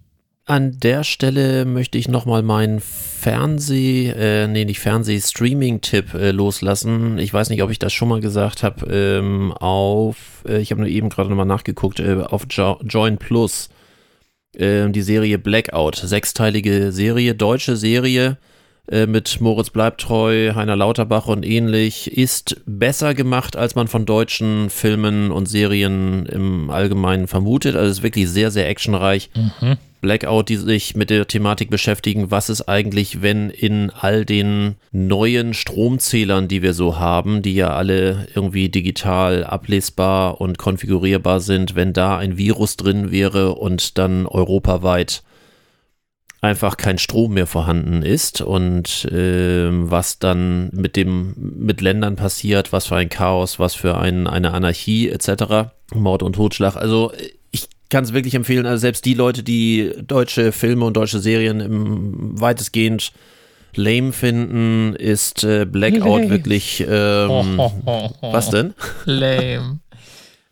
An der Stelle möchte ich nochmal meinen Fernseh, äh, nee, nicht Fernseh-Streaming-Tipp äh, loslassen. Ich weiß nicht, ob ich das schon mal gesagt habe, ähm, auf, äh, ich habe nur eben gerade nochmal nachgeguckt, äh, auf jo Join Plus, äh, die Serie Blackout, sechsteilige Serie, deutsche Serie, äh, mit Moritz Bleibtreu, Heiner Lauterbach und ähnlich, ist besser gemacht, als man von deutschen Filmen und Serien im Allgemeinen vermutet. Also ist wirklich sehr, sehr actionreich. Mhm. Blackout, die sich mit der Thematik beschäftigen, was ist eigentlich, wenn in all den neuen Stromzählern, die wir so haben, die ja alle irgendwie digital ablesbar und konfigurierbar sind, wenn da ein Virus drin wäre und dann europaweit einfach kein Strom mehr vorhanden ist und äh, was dann mit dem mit Ländern passiert, was für ein Chaos, was für ein, eine Anarchie etc. Mord und Totschlag. Also ich kann es wirklich empfehlen, also selbst die Leute, die deutsche Filme und deutsche Serien im weitestgehend lame finden, ist äh, Blackout lame. wirklich ähm, was denn? Lame.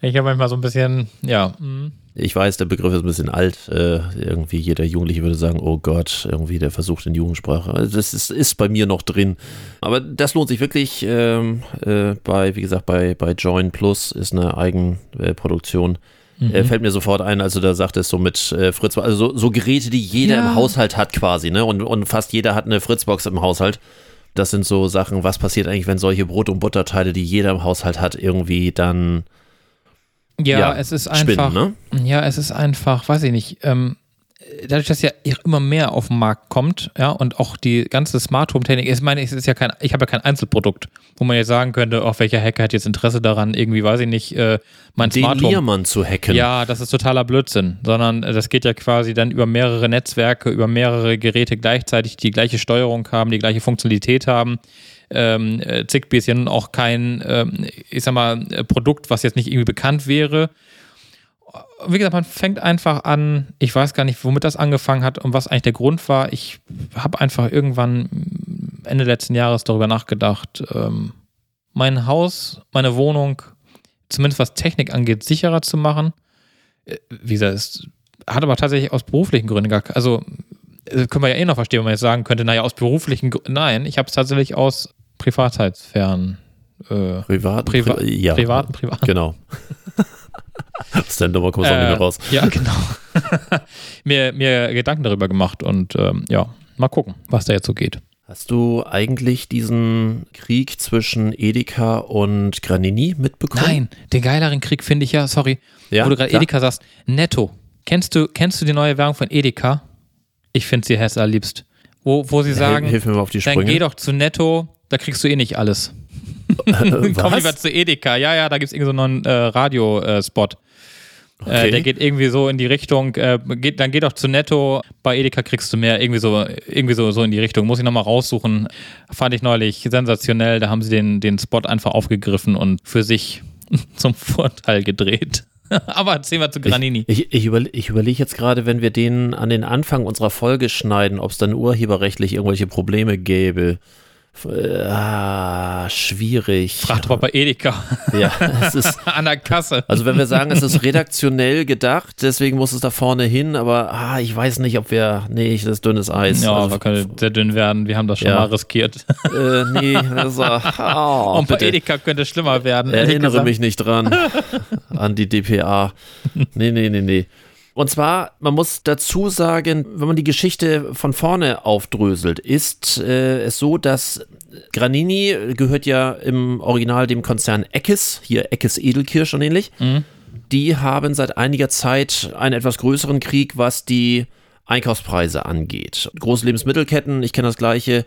Ich habe manchmal so ein bisschen, ja. Mh ich weiß, der Begriff ist ein bisschen alt. Äh, irgendwie jeder Jugendliche würde sagen, oh Gott, irgendwie der versucht in Jugendsprache. Also das ist, ist bei mir noch drin. Aber das lohnt sich wirklich ähm, äh, bei, wie gesagt, bei, bei Join Plus ist eine Eigenproduktion. Mhm. Äh, fällt mir sofort ein, also da sagt es so mit äh, Fritz, also so, so, Geräte, die jeder ja. im Haushalt hat quasi, ne? Und, und fast jeder hat eine Fritzbox im Haushalt. Das sind so Sachen, was passiert eigentlich, wenn solche Brot- und Butterteile, die jeder im Haushalt hat, irgendwie dann ja, ja, es ist einfach. Spinnen, ne? Ja, es ist einfach, weiß ich nicht. Ähm, dadurch, dass ja immer mehr auf den Markt kommt, ja, und auch die ganze Smart Home Technik, ich meine, es ist ja kein, ich habe ja kein Einzelprodukt, wo man jetzt sagen könnte, auch welcher Hacker hat jetzt Interesse daran, irgendwie, weiß ich nicht, äh, mein Den Smart Home. Lehrmann zu hacken. Ja, das ist totaler Blödsinn, sondern äh, das geht ja quasi dann über mehrere Netzwerke, über mehrere Geräte gleichzeitig, die gleiche Steuerung haben, die gleiche Funktionalität haben ähm, äh, Zigbee ist ja nun auch kein, ähm, ich sag mal, Produkt, was jetzt nicht irgendwie bekannt wäre. Wie gesagt, man fängt einfach an, ich weiß gar nicht, womit das angefangen hat und was eigentlich der Grund war. Ich habe einfach irgendwann Ende letzten Jahres darüber nachgedacht, ähm, mein Haus, meine Wohnung, zumindest was Technik angeht, sicherer zu machen. Äh, wie gesagt, es hat aber tatsächlich aus beruflichen Gründen gar also das können wir ja eh noch verstehen, wenn man jetzt sagen könnte, naja, aus beruflichen Gründen. Nein, ich habe es tatsächlich aus Privatheitsfern. Äh, privaten, Priva Pri ja, privaten, privaten. Genau. [LAUGHS] [LAUGHS] Aus der Nummer kommst du äh, nicht mehr raus. Ja, genau. [LAUGHS] mir, mir Gedanken darüber gemacht und ähm, ja, mal gucken, was da jetzt so geht. Hast du eigentlich diesen Krieg zwischen Edeka und Granini mitbekommen? Nein, den geileren Krieg finde ich ja, sorry, ja, wo du gerade Edeka sagst, Netto. Kennst du, kennst du die neue Werbung von Edeka? Ich finde sie Hess liebst. Wo, wo sie sagen, Hilf mir mal auf die Sprünge. dann geh doch zu Netto, da kriegst du eh nicht alles. [LAUGHS] Komm lieber zu Edeka. Ja, ja, da gibt es irgendwie so einen äh, Radiospot. Äh, Okay. Äh, der geht irgendwie so in die Richtung, äh, geht, dann geh doch zu Netto, bei Edeka kriegst du mehr, irgendwie so, irgendwie so, so in die Richtung. Muss ich nochmal raussuchen. Fand ich neulich sensationell. Da haben sie den, den Spot einfach aufgegriffen und für sich [LAUGHS] zum Vorteil gedreht. [LAUGHS] Aber erzähl mal zu Granini. Ich, ich, ich, überle ich überlege jetzt gerade, wenn wir den an den Anfang unserer Folge schneiden, ob es dann urheberrechtlich irgendwelche Probleme gäbe. Ah, schwierig. Frag doch mal bei Edeka. Ja, es ist [LAUGHS] an der Kasse. Also wenn wir sagen, es ist redaktionell gedacht, deswegen muss es da vorne hin, aber ah, ich weiß nicht, ob wir, nee, das ist dünnes Eis. Ja, also, wir können sehr dünn werden. Wir haben das schon ja. mal riskiert. Äh, nee, also, oh, [LAUGHS] Und bei Edeka könnte es schlimmer werden. Erinnere mich nicht dran [LAUGHS] an die DPA. Nee, nee, nee, nee. Und zwar, man muss dazu sagen, wenn man die Geschichte von vorne aufdröselt, ist äh, es so, dass Granini gehört ja im Original dem Konzern Eckes, hier Eckes Edelkirsch und ähnlich. Mhm. Die haben seit einiger Zeit einen etwas größeren Krieg, was die Einkaufspreise angeht. Große Lebensmittelketten, ich kenne das gleiche.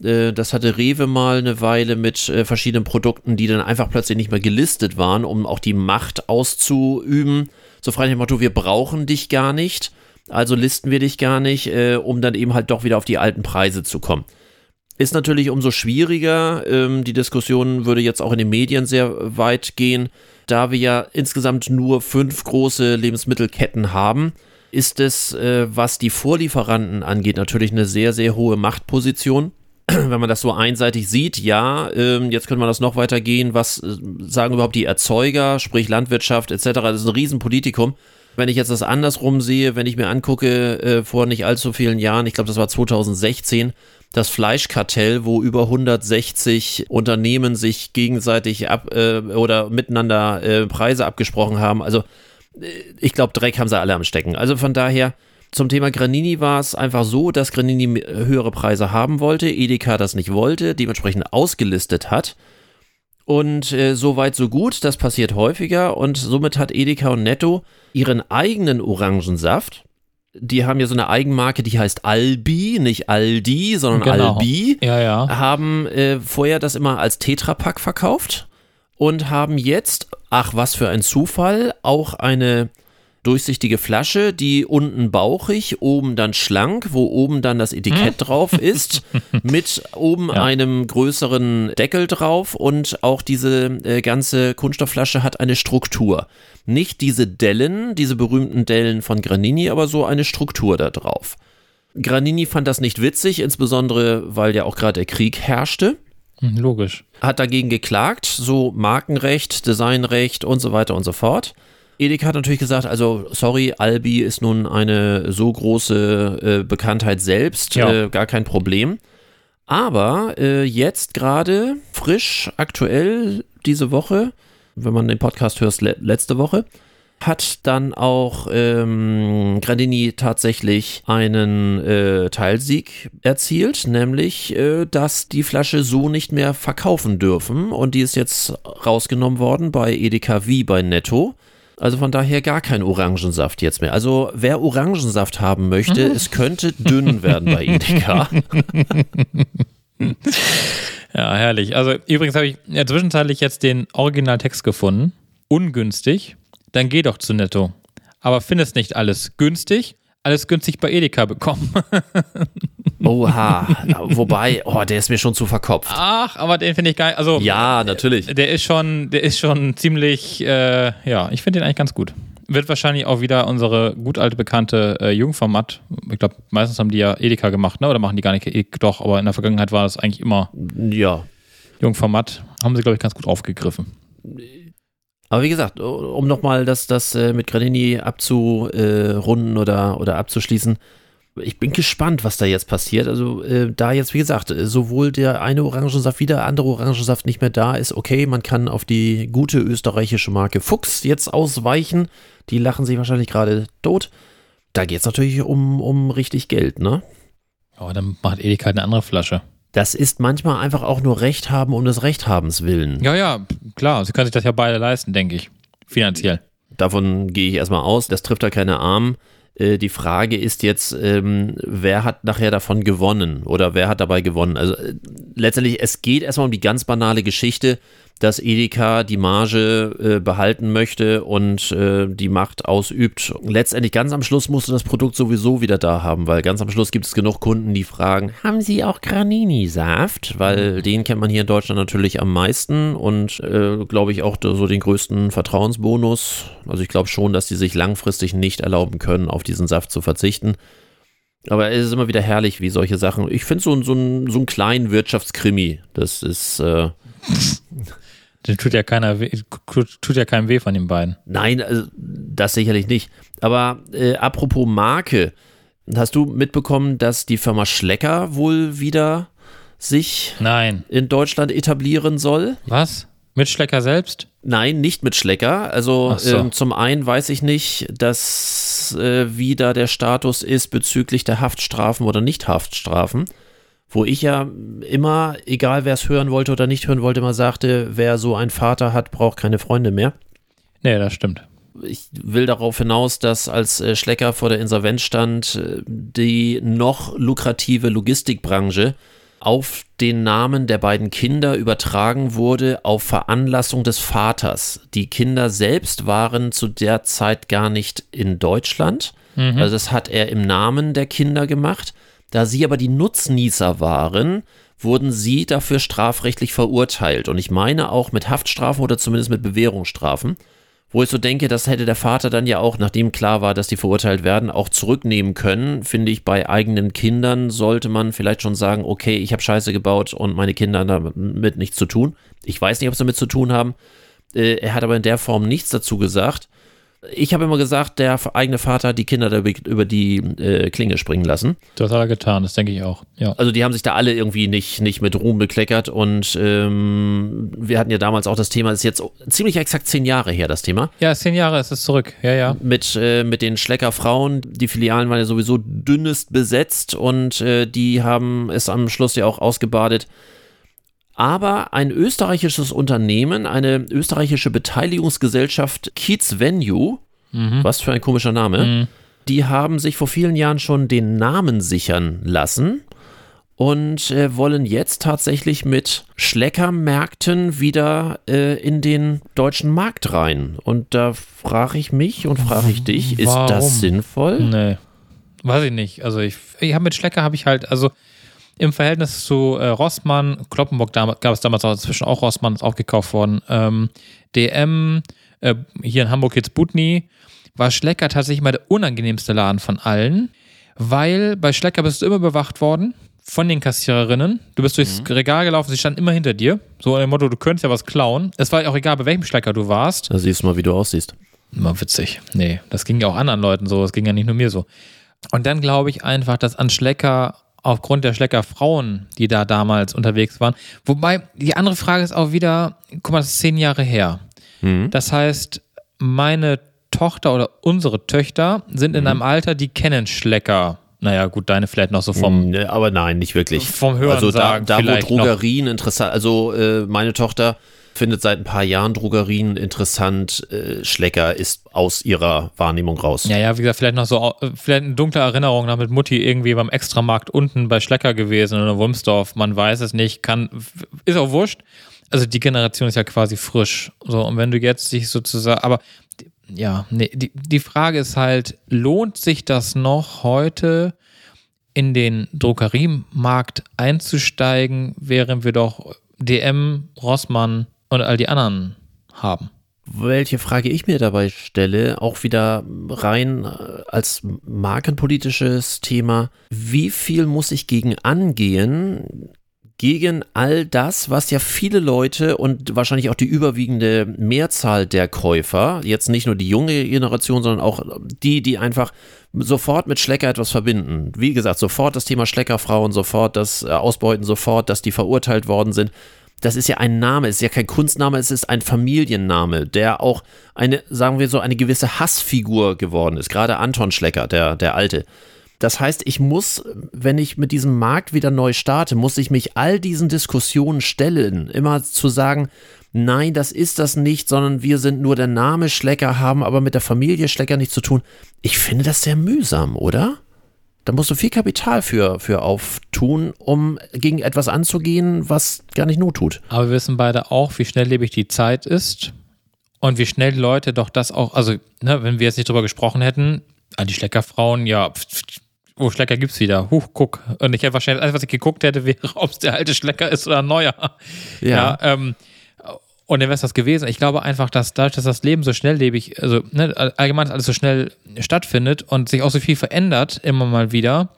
Äh, das hatte Rewe mal eine Weile mit äh, verschiedenen Produkten, die dann einfach plötzlich nicht mehr gelistet waren, um auch die Macht auszuüben so frei nach dem Motto, wir brauchen dich gar nicht, also listen wir dich gar nicht, äh, um dann eben halt doch wieder auf die alten Preise zu kommen. Ist natürlich umso schwieriger. Ähm, die Diskussion würde jetzt auch in den Medien sehr weit gehen. Da wir ja insgesamt nur fünf große Lebensmittelketten haben, ist es, äh, was die Vorlieferanten angeht, natürlich eine sehr, sehr hohe Machtposition. [CLEARS THROAT] wenn man das so einseitig sieht, ja, ähm, jetzt könnte man das noch weitergehen. Was äh, sagen überhaupt die Erzeuger, sprich Landwirtschaft etc.? Das ist ein Riesenpolitikum. Wenn ich jetzt das andersrum sehe, wenn ich mir angucke, äh, vor nicht allzu vielen Jahren, ich glaube, das war 2016, das Fleischkartell, wo über 160 Unternehmen sich gegenseitig ab äh, oder miteinander äh, Preise abgesprochen haben. Also äh, ich glaube, Dreck haben sie alle am Stecken. Also von daher, zum Thema Granini war es einfach so, dass Granini höhere Preise haben wollte, Edeka das nicht wollte, dementsprechend ausgelistet hat. Und äh, so weit, so gut, das passiert häufiger und somit hat Edeka und Netto ihren eigenen Orangensaft. Die haben ja so eine Eigenmarke, die heißt Albi, nicht Aldi, sondern Genau. Albi. Ja, ja. Haben äh, vorher das immer als Tetrapack verkauft und haben jetzt, ach was für ein Zufall, auch eine durchsichtige Flasche, die unten bauchig, oben dann schlank, wo oben dann das Etikett drauf ist, [LAUGHS] mit oben Ja. einem größeren Deckel drauf und auch diese äh, ganze Kunststoffflasche hat eine Struktur. Nicht diese Dellen, diese berühmten Dellen von Granini, aber so eine Struktur da drauf. Granini fand das nicht witzig, insbesondere weil ja auch gerade der Krieg herrschte Hm, Logisch. hat dagegen geklagt, so Markenrecht, Designrecht und so weiter und so fort. Edeka hat natürlich gesagt, also sorry, Albi ist nun eine so große äh, Bekanntheit selbst, Ja. äh, gar kein Problem. Aber äh, jetzt gerade frisch, aktuell diese Woche, wenn man den Podcast hört, le letzte Woche, hat dann auch ähm, Grandini tatsächlich einen äh, Teilsieg erzielt, nämlich, äh, dass die Flasche so nicht mehr verkaufen dürfen und die ist jetzt rausgenommen worden bei Edeka wie bei Netto. Also von daher gar kein Orangensaft jetzt mehr. Also wer Orangensaft haben möchte, es könnte dünn werden bei [LAUGHS] Edeka. Ja, herrlich. Also übrigens habe ich ja, zwischenzeitlich jetzt den Originaltext gefunden. Ungünstig. Dann geh doch zu Netto. Aber findest nicht alles günstig. Alles günstig bei Edeka bekommen. [LAUGHS] Oha, wobei, oh, der ist mir schon zu verkopft. Ach, aber den finde ich geil. Also Ja, natürlich. der ist schon, der ist schon ziemlich, äh, ja, ich finde den eigentlich ganz gut. Wird wahrscheinlich auch wieder unsere gut alte bekannte äh, Jungformat. Ich glaube, meistens haben die ja Edeka gemacht, ne? Oder machen die gar nicht Edeka? Doch, aber in der Vergangenheit war das eigentlich immer Ja, Jungformat. Haben sie, glaube ich, ganz gut aufgegriffen. Aber wie gesagt, um nochmal das, das äh, mit Granini abzurunden oder, oder abzuschließen, ich bin gespannt, was da jetzt passiert. Also äh, da jetzt, wie gesagt, äh, sowohl der eine Orangensaft wie der andere Orangensaft nicht mehr da ist, okay, man kann auf die gute österreichische Marke Fuchs jetzt ausweichen. Die lachen sich wahrscheinlich gerade tot. Da geht es natürlich um, um richtig Geld, ne? Aber dann macht Edeka eine andere Flasche. Das ist manchmal einfach auch nur Recht haben um des Rechthabens willen. Ja, ja, klar. Sie können sich das ja beide leisten, denke ich. Finanziell. Davon gehe ich erstmal aus. Das trifft da keine Armen. Äh, Die Frage ist jetzt, ähm, wer hat nachher davon gewonnen oder wer hat dabei gewonnen? Also äh, letztendlich, es geht erstmal um die ganz banale Geschichte, dass Edeka die Marge äh, behalten möchte und äh, die Macht ausübt. Letztendlich ganz am Schluss musst du das Produkt sowieso wieder da haben, weil ganz am Schluss gibt es genug Kunden, die fragen, haben Sie auch Granini-Saft? Weil den kennt man hier in Deutschland natürlich am meisten und äh, glaube ich auch so den größten Vertrauensbonus. Also ich glaube schon, dass die sich langfristig nicht erlauben können, auf diesen Saft zu verzichten. Aber es ist immer wieder herrlich, wie solche Sachen. Ich finde so, so, so einen kleinen Wirtschaftskrimi, das ist, äh, [LAUGHS] Den tut ja keiner weh, tut ja keinem weh von den beiden. nein, also, das sicherlich nicht. Aber äh, apropos Marke, hast du mitbekommen, dass die Firma Schlecker wohl wieder sich Nein. in Deutschland etablieren soll? Was? Mit Schlecker selbst? Nein, nicht mit Schlecker. Also so. ähm, zum einen weiß ich nicht, dass äh, wie da der Status ist bezüglich der Haftstrafen oder Nicht-Haftstrafen. Wo ich ja immer, egal wer es hören wollte oder nicht hören wollte, immer sagte, wer so einen Vater hat, braucht keine Freunde mehr. Nee, das stimmt. Ich will darauf hinaus, dass als äh, Schlecker vor der Insolvenz stand, äh, die noch lukrative Logistikbranche auf den Namen der beiden Kinder übertragen wurde auf Veranlassung des Vaters. Die Kinder selbst waren zu der Zeit gar nicht in Deutschland. Also das hat er im Namen der Kinder gemacht. Da sie aber die Nutznießer waren, wurden sie dafür strafrechtlich verurteilt. Und ich meine auch mit Haftstrafen oder zumindest mit Bewährungsstrafen. wo ich so denke, das hätte der Vater dann ja auch, nachdem klar war, dass die verurteilt werden, auch zurücknehmen können. Finde ich, bei eigenen Kindern sollte man vielleicht schon sagen, okay, ich habe Scheiße gebaut und meine Kinder haben damit nichts zu tun. Ich weiß nicht, ob sie damit zu tun haben. Äh, er hat aber in der Form nichts dazu gesagt. Ich habe immer gesagt, der eigene Vater hat die Kinder da über die äh, Klinge springen lassen. Das hat er getan, das denke ich auch. Ja. Also die haben sich da alle irgendwie nicht, nicht mit Ruhm bekleckert und ähm, wir hatten ja damals auch das Thema, das ist jetzt ziemlich exakt zehn Jahre her, das Thema. Ja, zehn Jahre ist es zurück, ja, ja. Mit, äh, mit den Schleckerfrauen, die Filialen waren ja sowieso dünnest besetzt und äh, die haben es am Schluss ja auch ausgebadet aber ein österreichisches Unternehmen, eine österreichische Beteiligungsgesellschaft Kiez Venue, mhm. was für ein komischer Name, mhm. die haben sich vor vielen Jahren schon den Namen sichern lassen und äh, wollen jetzt tatsächlich mit Schleckermärkten wieder äh, in den deutschen Markt rein. Und da frage ich mich und frage ich dich, Warum? ist das sinnvoll? Nee. Weiß ich nicht. Also ich, ich habe mit Schlecker habe ich halt, also im Verhältnis zu äh, Rossmann, Kloppenburg gab es damals auch inzwischen auch Rossmann, ist auch gekauft worden. Ähm, DM, äh, hier in Hamburg jetzt Butni, war Schlecker tatsächlich mal der unangenehmste Laden von allen, weil bei Schlecker bist du immer bewacht worden von den Kassiererinnen. Du bist durchs mhm. Regal gelaufen, sie standen immer hinter dir. So dem Motto, du könntest ja was klauen. Es war auch egal, bei welchem Schlecker du warst. Da siehst du mal, wie du aussiehst. Mal witzig. Nee, das ging ja auch anderen Leuten so, das ging ja nicht nur mir so. Und dann glaube ich einfach, dass an Schlecker aufgrund der Schlecker Frauen, die da damals unterwegs waren. Wobei, die andere Frage ist auch wieder, guck mal, das ist zehn Jahre her. Mhm. Das heißt, meine Tochter oder unsere Töchter sind in mhm. einem Alter, die kennen Schlecker. Naja, gut, deine vielleicht noch so vom. Mhm, aber nein, nicht wirklich. Vom Hören Also da, da wo Drogerien noch. interessant, also äh, meine Tochter findet seit ein paar Jahren Drogerien interessant. Äh, Schlecker ist aus ihrer Wahrnehmung raus. Ja, ja, wie gesagt, vielleicht noch so, vielleicht eine dunkle Erinnerung noch mit Mutti irgendwie beim Extramarkt unten bei Schlecker gewesen oder Wulmsdorf. Man weiß es nicht, kann, ist auch wurscht. Also die Generation ist ja quasi frisch. So, und wenn du jetzt dich sozusagen, aber ja, nee, die, die Frage ist halt, lohnt sich das noch heute in den Drogeriemarkt einzusteigen, während wir doch DM, Rossmann, und all die anderen haben. Welche Frage ich mir dabei stelle, auch wieder rein äh, als markenpolitisches Thema, wie viel muss ich gegen angehen, gegen all das, was ja viele Leute und wahrscheinlich auch die überwiegende Mehrzahl der Käufer, jetzt nicht nur die junge Generation, sondern auch die, die einfach sofort mit Schlecker etwas verbinden. Wie gesagt, sofort das Thema Schleckerfrauen, sofort das äh, Ausbeuten, sofort, dass die verurteilt worden sind das ist ja ein Name, es ist ja kein Kunstname, es ist ein Familienname, der auch eine, sagen wir so, eine gewisse Hassfigur geworden ist. Gerade Anton Schlecker, der, der Alte. Das heißt, ich muss, wenn ich mit diesem Markt wieder neu starte, muss ich mich all diesen Diskussionen stellen. Immer zu sagen, nein, das ist das nicht, sondern wir sind nur der Name Schlecker, haben aber mit der Familie Schlecker nichts zu tun. Ich finde das sehr mühsam, oder? Da musst du viel Kapital für, für auftun, um gegen etwas anzugehen, was gar nicht not tut. Aber wir wissen beide auch, wie schnelllebig die Zeit ist und wie schnell Leute doch das auch, also, ne, wenn wir jetzt nicht drüber gesprochen hätten, ah, die Schleckerfrauen, ja, oh, Schlecker gibt's wieder. Huch, guck. Und ich hätte wahrscheinlich, alles, was ich geguckt hätte, [LAUGHS] wäre, ob es der alte Schlecker ist oder ein neuer. Ja. ja ähm, und dann wäre es das gewesen. Ich glaube einfach, dass dadurch, dass das Leben so schnelllebig, also ne, allgemein alles so schnell stattfindet und sich auch so viel verändert, immer mal wieder,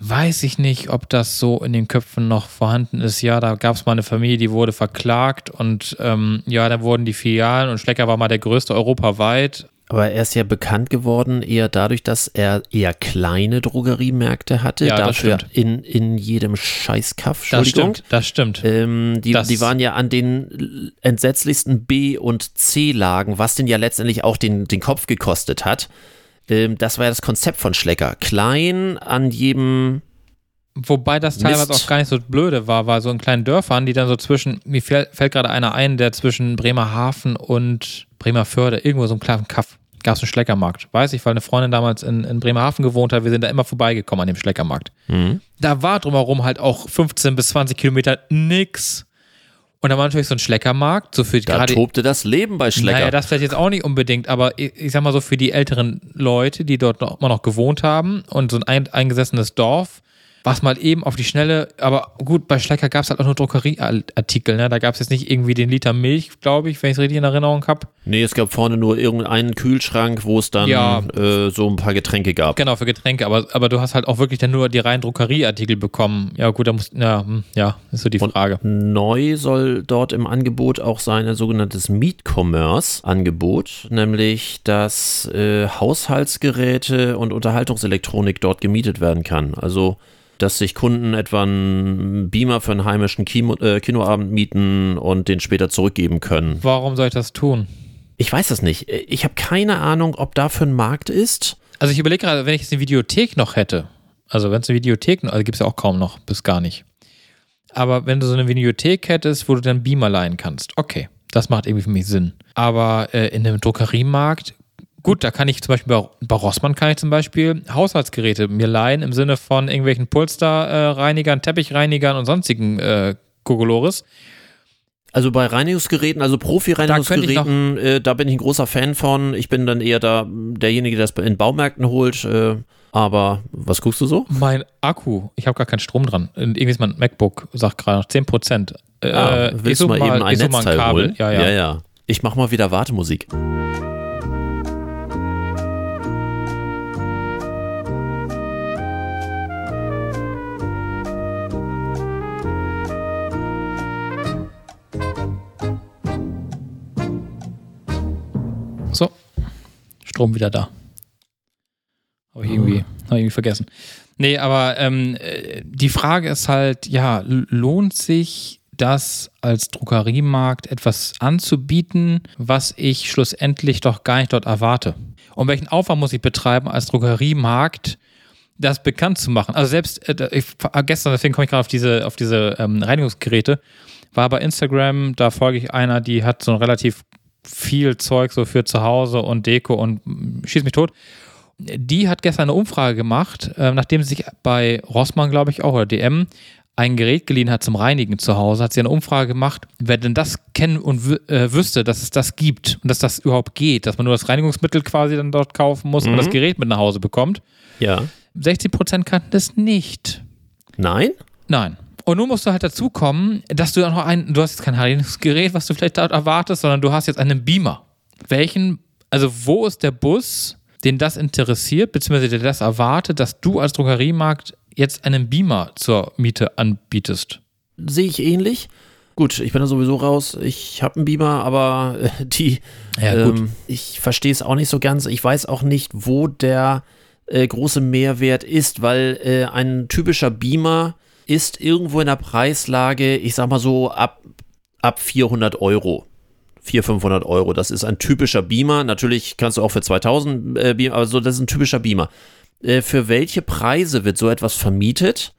weiß ich nicht, ob das so in den Köpfen noch vorhanden ist. Ja, da gab es mal eine Familie, die wurde verklagt und ähm, ja, da wurden die Filialen und Schlecker war mal der größte europaweit. Aber er ist ja bekannt geworden eher dadurch, dass er eher kleine Drogeriemärkte hatte. Ja, dafür in, in jedem Scheißkaff. Das stimmt, das stimmt. Ähm, die, das die waren ja an den entsetzlichsten B- und C-Lagen, was den ja letztendlich auch den, den Kopf gekostet hat. Ähm, das war ja das Konzept von Schlecker. Klein an jedem Wobei das teilweise Mist. auch gar nicht so blöde war, weil so in kleinen Dörfern, die dann so zwischen, mir fällt, fällt gerade einer ein, der zwischen Bremerhaven und Bremerförde, irgendwo so einen kleinen Kaff, gab es einen Schleckermarkt. Weiß ich, weil eine Freundin damals in, in Bremerhaven gewohnt hat, wir sind da immer vorbeigekommen an dem Schleckermarkt. Mhm. Da war drumherum halt auch 15 bis 20 Kilometer nix. Und da war natürlich so ein Schleckermarkt. So für da grade, tobte das Leben bei Schlecker. Naja, das vielleicht jetzt auch nicht unbedingt, aber ich, ich sag mal so für die älteren Leute, die dort noch, immer noch gewohnt haben und so ein eingesessenes Dorf, was mal eben auf die Schnelle, aber gut, bei Schlecker gab es halt auch nur Druckerieartikel, ne? Da gab es jetzt nicht irgendwie den Liter Milch, glaube ich, wenn ich es richtig in Erinnerung habe. Nee, es gab vorne nur irgendeinen Kühlschrank, wo es dann Ja. äh, so ein paar Getränke gab. Genau, für Getränke, aber, aber du hast halt auch wirklich dann nur die reinen Druckerieartikel bekommen. Ja, gut, da muss, ja, hm, ja, ist so die Und Frage. Neu soll dort im Angebot auch sein ein sogenanntes Meet-Commerce-Angebot, nämlich dass äh, Haushaltsgeräte und Unterhaltungselektronik dort gemietet werden kann. Also dass sich Kunden etwa einen Beamer für einen heimischen Kino, äh, Kinoabend mieten und den später zurückgeben können. Warum soll ich das tun? Ich weiß es nicht. Ich habe keine Ahnung, ob dafür ein Markt ist. Also ich überlege gerade, wenn ich jetzt eine Videothek noch hätte, also wenn es eine Videothek, also gibt es ja auch kaum noch, bis gar nicht. Aber wenn du so eine Videothek hättest, wo du dann Beamer leihen kannst, okay, das macht irgendwie für mich Sinn. Aber äh, in einem Druckeriemarkt, gut, da kann ich zum Beispiel bei, Rossmann kann ich zum Beispiel Haushaltsgeräte mir leihen im Sinne von irgendwelchen Polsterreinigern, Teppichreinigern und sonstigen äh, Kokolores. Also bei Reinigungsgeräten, also Profi-Reinigungsgeräten, äh, da bin ich ein großer Fan von. Ich bin dann eher da derjenige, der das in Baumärkten holt. Äh, aber was guckst du so? Mein Akku, ich habe gar keinen Strom dran. Irgendwie ist mein MacBook, sagt gerade noch 10 Prozent. Äh, Ah, ich willst du mal eben ein such mal Netzteil Kabel. holen? Ja, ja. ja, ja. Ich mach mal wieder Wartemusik. So, Strom wieder da. Habe ich irgendwie, hab ich irgendwie vergessen. Nee, aber ähm, äh, die Frage ist halt, ja, lohnt sich das als Druckeriemarkt etwas anzubieten, was ich schlussendlich doch gar nicht dort erwarte? Und welchen Aufwand muss ich betreiben als Druckeriemarkt, das bekannt zu machen? Also selbst äh, ich, gestern, deswegen komme ich gerade auf diese, auf diese ähm, Reinigungsgeräte, war bei Instagram, da folge ich einer, die hat so ein relativ viel Zeug so für zu Hause und Deko und schieß mich tot. Die hat gestern eine Umfrage gemacht, äh, nachdem sie sich bei Rossmann, glaube ich, auch oder DM ein Gerät geliehen hat zum Reinigen zu Hause, hat sie eine Umfrage gemacht, wer denn das kennen und äh, wüsste, dass es das gibt und dass das überhaupt geht, dass man nur das Reinigungsmittel quasi dann dort kaufen muss und Mhm. das Gerät mit nach Hause bekommt. Ja. 60% kannten das nicht. Nein? Nein. Und nun musst du halt dazu kommen, dass du auch noch ein, du hast jetzt kein Reinigungsgerät, was du vielleicht dort erwartest, sondern du hast jetzt einen Beamer. Welchen, also wo ist der Bus, den das interessiert, beziehungsweise der das erwartet, dass du als Drogeriemarkt jetzt einen Beamer zur Miete anbietest? Sehe ich ähnlich. Gut, ich bin da sowieso raus. Ich habe einen Beamer, aber äh, die, Ja, ähm, ich verstehe es auch nicht so ganz. Ich weiß auch nicht, wo der äh, große Mehrwert ist, weil äh, ein typischer Beamer ist irgendwo in der Preislage, ich sag mal so, ab, ab 400 Euro. 400, 500 Euro. Das ist ein typischer Beamer. Natürlich kannst du auch für 2000 äh, Beamer, aber so, das ist ein typischer Beamer. Äh, für welche Preise wird so etwas vermietet,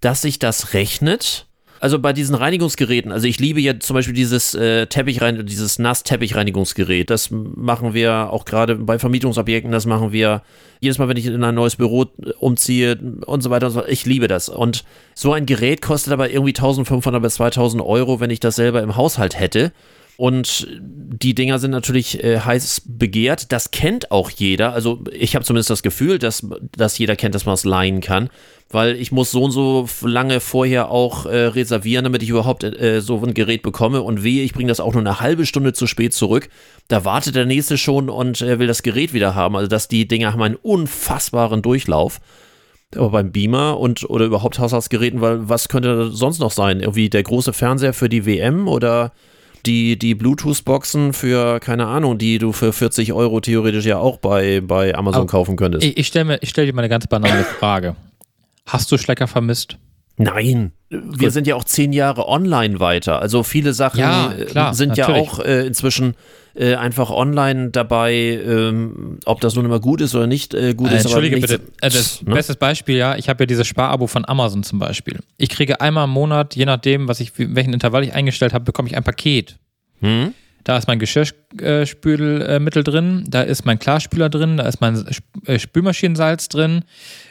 dass sich das rechnet? Also bei diesen Reinigungsgeräten, also ich liebe ja zum Beispiel dieses äh, Teppichrein, dieses Nass-Teppichreinigungsgerät. Das machen wir auch gerade bei Vermietungsobjekten, das machen wir jedes Mal, wenn ich in ein neues Büro umziehe und so weiter und so. Ich liebe das. Und so ein Gerät kostet aber irgendwie 1500 bis 2000 Euro, wenn ich das selber im Haushalt hätte. Und die Dinger sind natürlich äh, heiß begehrt. Das kennt auch jeder. Also ich habe zumindest das Gefühl, dass, dass jeder kennt, dass man es leihen kann. Weil ich muss so und so lange vorher auch äh, reservieren, damit ich überhaupt äh, so ein Gerät bekomme. Und wehe, ich bringe das auch nur eine halbe Stunde zu spät zurück. Da wartet der Nächste schon und äh, will das Gerät wieder haben. Also dass die Dinger haben einen unfassbaren Durchlauf. Aber beim Beamer und oder überhaupt Haushaltsgeräten, weil was könnte sonst noch sein? Irgendwie der große Fernseher für die WM oder die, die Bluetooth-Boxen für, keine Ahnung, die du für 40 Euro theoretisch ja auch bei, bei Amazon Aber kaufen könntest. Ich, ich stelle stell dir mal eine ganz banale Frage. Hast du Schlecker vermisst? Nein, wir sind ja auch zehn Jahre online weiter. Also viele Sachen Ja, äh, klar, sind ja natürlich. auch äh, inzwischen äh, einfach online dabei, ähm, ob das nun immer gut ist oder nicht äh, gut Äh, ist. Entschuldige bitte. Äh, das ne? bestes Beispiel, ja, ich habe ja dieses Sparabo von Amazon zum Beispiel. Ich kriege einmal im Monat, je nachdem, was ich, welchen Intervall ich eingestellt habe, bekomme ich ein Paket. Hm? Da ist mein Geschirrspülmittel drin, da ist mein Klarspüler drin, da ist mein äh, Spülmaschinensalz drin,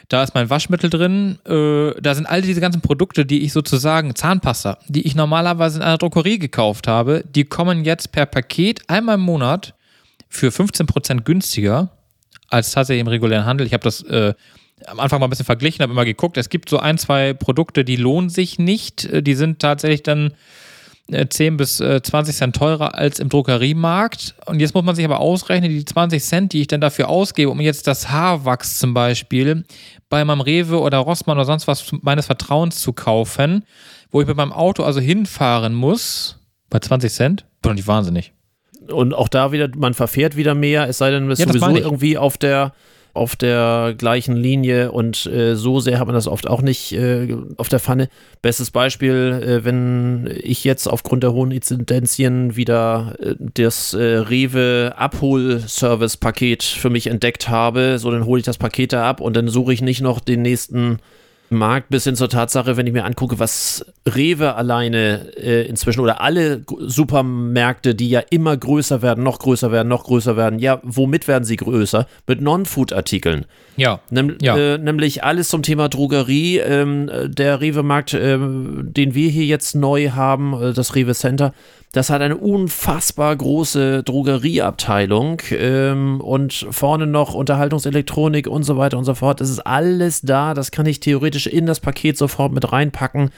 da ist mein Waschmittel drin, äh, da sind all diese ganzen Produkte, die ich sozusagen, Zahnpasta, die ich normalerweise in einer Drogerie gekauft habe, die kommen jetzt per Paket einmal im Monat für 15% günstiger als tatsächlich im regulären Handel. Ich habe das äh, am Anfang mal ein bisschen verglichen, habe immer geguckt. Es gibt so ein, zwei Produkte, die lohnen sich nicht. Äh, die sind tatsächlich dann 10 äh, bis 20 äh, Cent teurer als im Drogeriemarkt. Und jetzt muss man sich aber ausrechnen, die 20 Cent, die ich dann dafür ausgebe, um jetzt das Haarwachs zum Beispiel bei meinem Rewe oder Rossmann oder sonst was meines Vertrauens zu kaufen, wo ich mit meinem Auto also hinfahren muss, bei 20 Cent, bin doch nicht wahnsinnig. Und auch da wieder, man verfährt wieder mehr, es sei denn, es ist ja, sowieso irgendwie auf der auf der gleichen Linie und äh, so sehr hat man das oft auch nicht äh, auf der Pfanne. Bestes Beispiel, äh, wenn ich jetzt aufgrund der hohen Inzidenzien wieder äh, das äh, Rewe Abholservice-Paket für mich entdeckt habe, so dann hole ich das Paket da ab und dann suche ich nicht noch den nächsten Markt bis hin zur Tatsache, wenn ich mir angucke, was Rewe alleine äh, inzwischen oder alle Supermärkte, die ja immer größer werden, noch größer werden, noch größer werden, ja, womit werden sie größer? Mit Non-Food-Artikeln. Ja. Nem ja. Äh, nämlich alles zum Thema Drogerie. Ähm, der Rewe-Markt, äh, den wir hier jetzt neu haben, äh, das Rewe Center, das hat eine unfassbar große Drogerieabteilung ähm, und vorne noch Unterhaltungselektronik und so weiter und so fort. Das ist alles da. Das kann ich theoretisch in das Paket sofort mit reinpacken.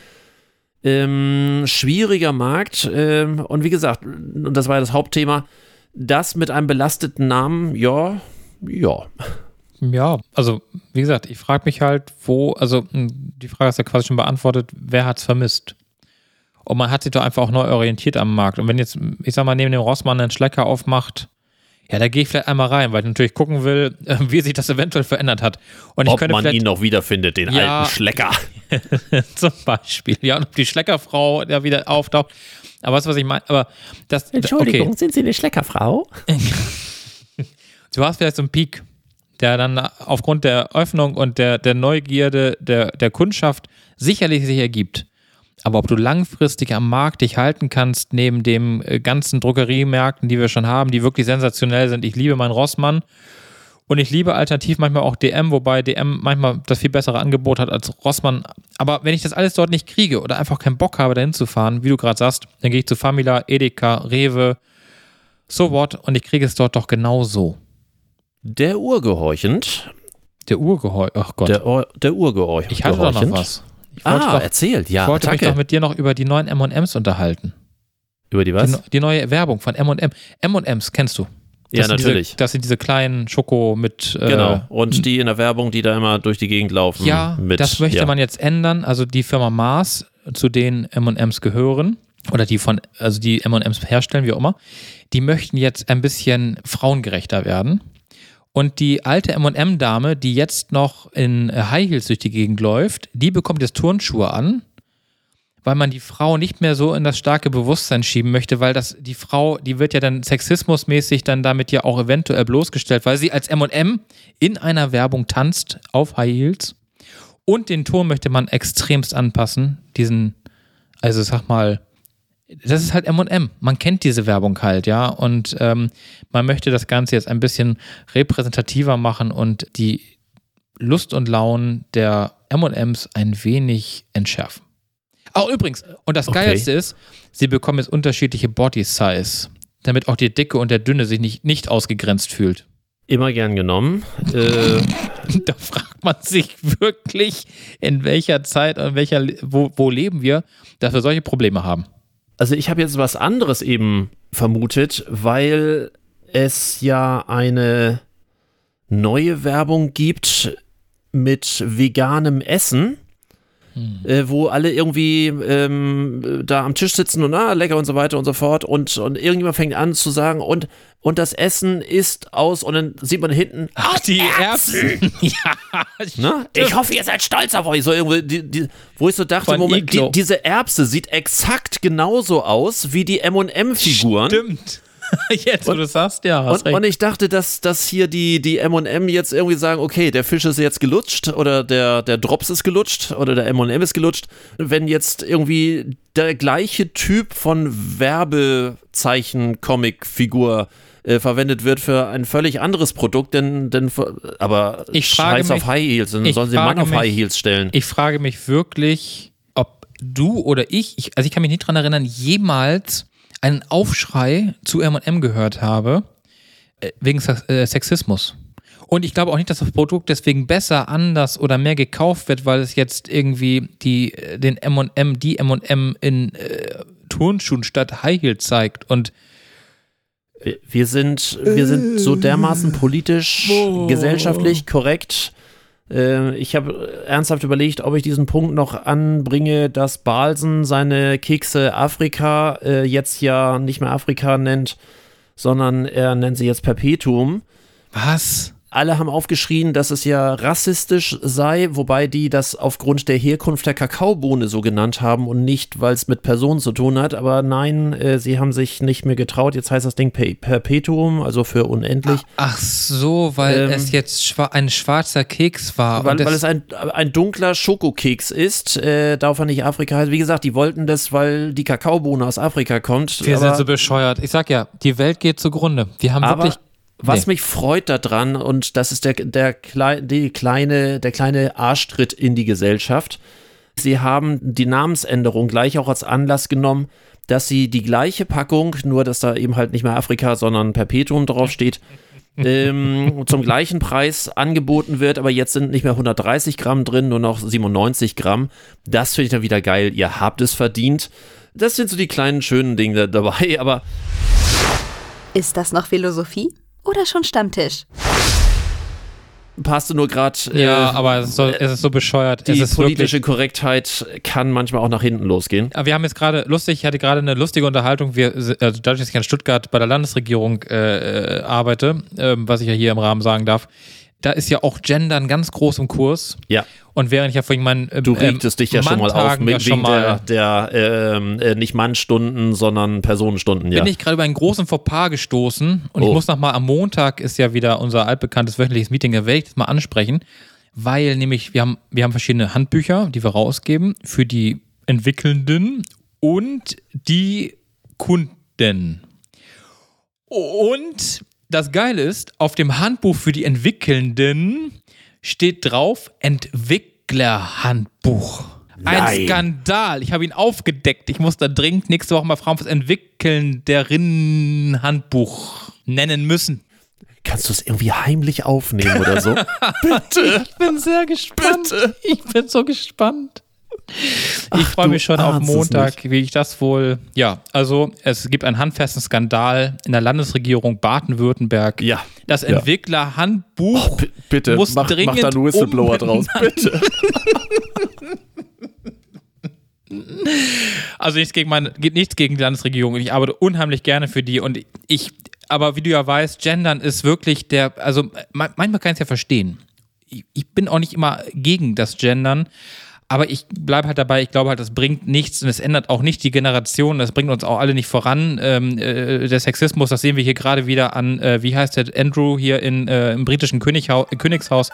Ähm, schwieriger Markt. Ähm, und wie gesagt, und das war ja das Hauptthema, das mit einem belasteten Namen, ja, ja. Ja, also wie gesagt, ich frage mich halt, wo, also hm, die Frage ist ja quasi schon beantwortet, wer hat es vermisst? Und man hat sich doch einfach auch neu orientiert am Markt. Und wenn jetzt, ich sag mal, neben dem Rossmann einen Schlecker aufmacht, ja, da gehe ich vielleicht einmal rein, weil ich natürlich gucken will, [LAUGHS] wie sich das eventuell verändert hat. Und ob man ihn noch wiederfindet, den ja, alten Schlecker. [LAUGHS] zum Beispiel. Ja, und ob die Schleckerfrau da wieder auftaucht. Aber weißt du, was ich meine? Aber das. Entschuldigung, okay. sind Sie eine Schleckerfrau? [LAUGHS] du hast vielleicht so einen Peak, der dann aufgrund der Öffnung und der, der Neugierde der, der Kundschaft sicherlich sich ergibt. Aber ob du langfristig am Markt dich halten kannst, neben den äh, ganzen Drogeriemärkten, die wir schon haben, die wirklich sensationell sind. Ich liebe meinen Rossmann und ich liebe alternativ manchmal auch DM, wobei DM manchmal das viel bessere Angebot hat als Rossmann. Aber wenn ich das alles dort nicht kriege oder einfach keinen Bock habe, dahin zu fahren, wie du gerade sagst, dann gehe ich zu Famila, Edeka, Rewe, so what und ich kriege es dort doch genauso. Der Urgehorchend. Der Urgehorchend, ach Gott. Der, der Urgehorchend. Ich hatte doch noch was ah, doch, erzählt, ja. Ich wollte danke. mich doch mit dir noch über die neuen M&M's unterhalten. Über die was? Die, die neue Werbung von M&M. M&M's kennst du? Das ja, natürlich. Diese, das sind diese kleinen Schoko mit. Äh, genau. Und die in der Werbung, die da immer durch die Gegend laufen. Ja, mit, das möchte ja. man jetzt ändern. Also die Firma Mars, zu denen M&M's gehören, oder die von, also die M&M's herstellen, wie auch immer, die möchten jetzt ein bisschen frauengerechter werden. Und die alte MM-Dame, die jetzt noch in äh, High Heels durch die Gegend läuft, die bekommt jetzt Turnschuhe an, weil man die Frau nicht mehr so in das starke Bewusstsein schieben möchte, weil das die Frau, die wird ja dann sexismusmäßig dann damit ja auch eventuell bloßgestellt, weil sie als M&M in einer Werbung tanzt auf High Heels. Und den Ton möchte man extremst anpassen, diesen, also sag mal, das ist halt M&M. Man kennt diese Werbung halt, ja. Und ähm, man möchte das Ganze jetzt ein bisschen repräsentativer machen und die Lust und Launen der M&Ms ein wenig entschärfen. Auch übrigens, und das okay. Geilste ist, sie bekommen jetzt unterschiedliche Body Size, damit auch die Dicke und der Dünne sich nicht, nicht ausgegrenzt fühlt. Immer gern genommen. Äh, [LAUGHS] da fragt man sich wirklich, in welcher Zeit und welcher, wo, wo leben wir, dass wir solche Probleme haben. Also ich habe jetzt was anderes eben vermutet, weil es ja eine neue Werbung gibt mit veganem Essen. Hm. Äh, wo alle irgendwie ähm, da am Tisch sitzen und ah, lecker und so weiter und so fort und, und irgendjemand fängt an zu sagen und, und das Essen ist aus und dann sieht man hinten Ach, die Erbsen. Erbsen. [LAUGHS] ja, ne? Ich hoffe, ihr seid stolz auf euch. So irgendwie, die, die, wo ich so dachte, Moment, die, diese Erbse sieht exakt genauso aus wie die M&M-Figuren. Stimmt. [LAUGHS] jetzt, wo du sagst, ja. Und, und, ich dachte, dass, dass hier die, die MM jetzt irgendwie sagen, okay, der Fisch ist jetzt gelutscht oder der, der Drops ist gelutscht oder der MM ist gelutscht. Wenn jetzt irgendwie der gleiche Typ von Werbezeichen-Comic-Figur äh, verwendet wird für ein völlig anderes Produkt, denn, denn aber ich scheiß auf High Heels, dann sollen sie Mann auf mich, High Heels stellen. Ich frage mich wirklich, ob du oder ich, ich also ich kann mich nicht daran erinnern, jemals einen Aufschrei zu M&M gehört habe, äh, wegen äh, Sexismus. Und ich glaube auch nicht, dass das Produkt deswegen besser, anders oder mehr gekauft wird, weil es jetzt irgendwie die, äh, den M&M, die M&M in äh, Turnschuhen statt High Heel zeigt und Wir- Wir sind, wir sind so dermaßen politisch, gesellschaftlich korrekt. Äh, Ich habe ernsthaft überlegt, ob ich diesen Punkt noch anbringe, dass Balsen seine Kekse Afrika äh, jetzt ja nicht mehr Afrika nennt, sondern er nennt sie jetzt Perpetuum. was? Alle haben aufgeschrien, dass es ja rassistisch sei, wobei die das aufgrund der Herkunft der Kakaobohne so genannt haben und nicht, weil es mit Personen zu tun hat. Aber nein, äh, sie haben sich nicht mehr getraut. Jetzt heißt das Ding Per- Perpetuum, also für unendlich. Ach so, weil Ähm, es jetzt schwa ein schwarzer Keks war. Weil, weil es ein, ein dunkler Schokokeks ist, äh, darf er nicht Afrika heißen. Wie gesagt, die wollten das, weil die Kakaobohne aus Afrika kommt. wir sind so bescheuert. Ich sag ja, die Welt geht zugrunde. Wir haben wirklich. Was Nee. mich freut daran, und das ist der, der, klei die kleine, der kleine Arschtritt in die Gesellschaft, sie haben die Namensänderung gleich auch als Anlass genommen, dass sie die gleiche Packung, nur dass da eben halt nicht mehr Afrika, sondern Perpetuum draufsteht, [LAUGHS] ähm, zum gleichen Preis angeboten wird, aber jetzt sind nicht mehr 130 Gramm drin, nur noch 97 Gramm. Das finde ich dann wieder geil. Ihr habt es verdient. Das sind so die kleinen schönen Dinge dabei, [LAUGHS] aber Ist das noch Philosophie oder schon Stammtisch? passte nur gerade. Ja, aber es ist, so, es ist so bescheuert. die es ist politische wirklich, Korrektheit kann manchmal auch nach hinten losgehen. Wir haben jetzt gerade lustig, ich hatte gerade eine lustige Unterhaltung. Wir, also dadurch, dass ich in Stuttgart bei der Landesregierung äh, äh, arbeite, ähm, was ich ja hier im Rahmen sagen darf, da ist ja auch Gendern ganz groß im Kurs. Ja, Und während ich ja vorhin meinen ähm, du regtest dich ja schon mal auf ja mit, schon wegen der, mal der ähm, äh, nicht Mannstunden, sondern Personenstunden. Ja. bin ich gerade über einen großen Fauxpas gestoßen und ich Oh. muss noch mal am Montag ist ja wieder unser altbekanntes wöchentliches Meeting, ich das mal ansprechen, weil nämlich wir haben, wir haben verschiedene Handbücher, die wir rausgeben für die Entwickelnden und die Kunden. Und das Geile ist, auf dem Handbuch für die Entwickelnden steht drauf Entwicklerhandbuch. Ein Nein. Skandal. Ich habe ihn aufgedeckt. Ich muss da dringend nächste Woche mal fragen, was Entwickelnderinnen-Handbuch nennen müssen. Kannst du es irgendwie heimlich aufnehmen oder so? [LAUGHS] Bitte. Ich bin sehr gespannt. Bitte. Ich bin so gespannt. Ich freue mich schon auf Montag, wie ich das wohl. Ja, also es gibt einen handfesten Skandal in der Landesregierung Baden-Württemberg. Ja. Das Ja. Entwicklerhandbuch B- bitte, muss mach, dringend mach da einen Whistleblower draus. Bitte. [LAUGHS] Also nichts gegen meine, nichts gegen die Landesregierung. Ich arbeite unheimlich gerne für die und ich, aber wie du ja weißt, Gendern ist wirklich der, also ma- manchmal kann ich es ja verstehen. Ich, ich bin auch nicht immer gegen das Gendern, aber ich bleibe halt dabei, ich glaube halt, das bringt nichts und es ändert auch nicht die Generation, das bringt uns auch alle nicht voran. Ähm, äh, der Sexismus, das sehen wir hier gerade wieder an, äh, wie heißt der Andrew hier in, äh, im britischen Könighau Königshaus.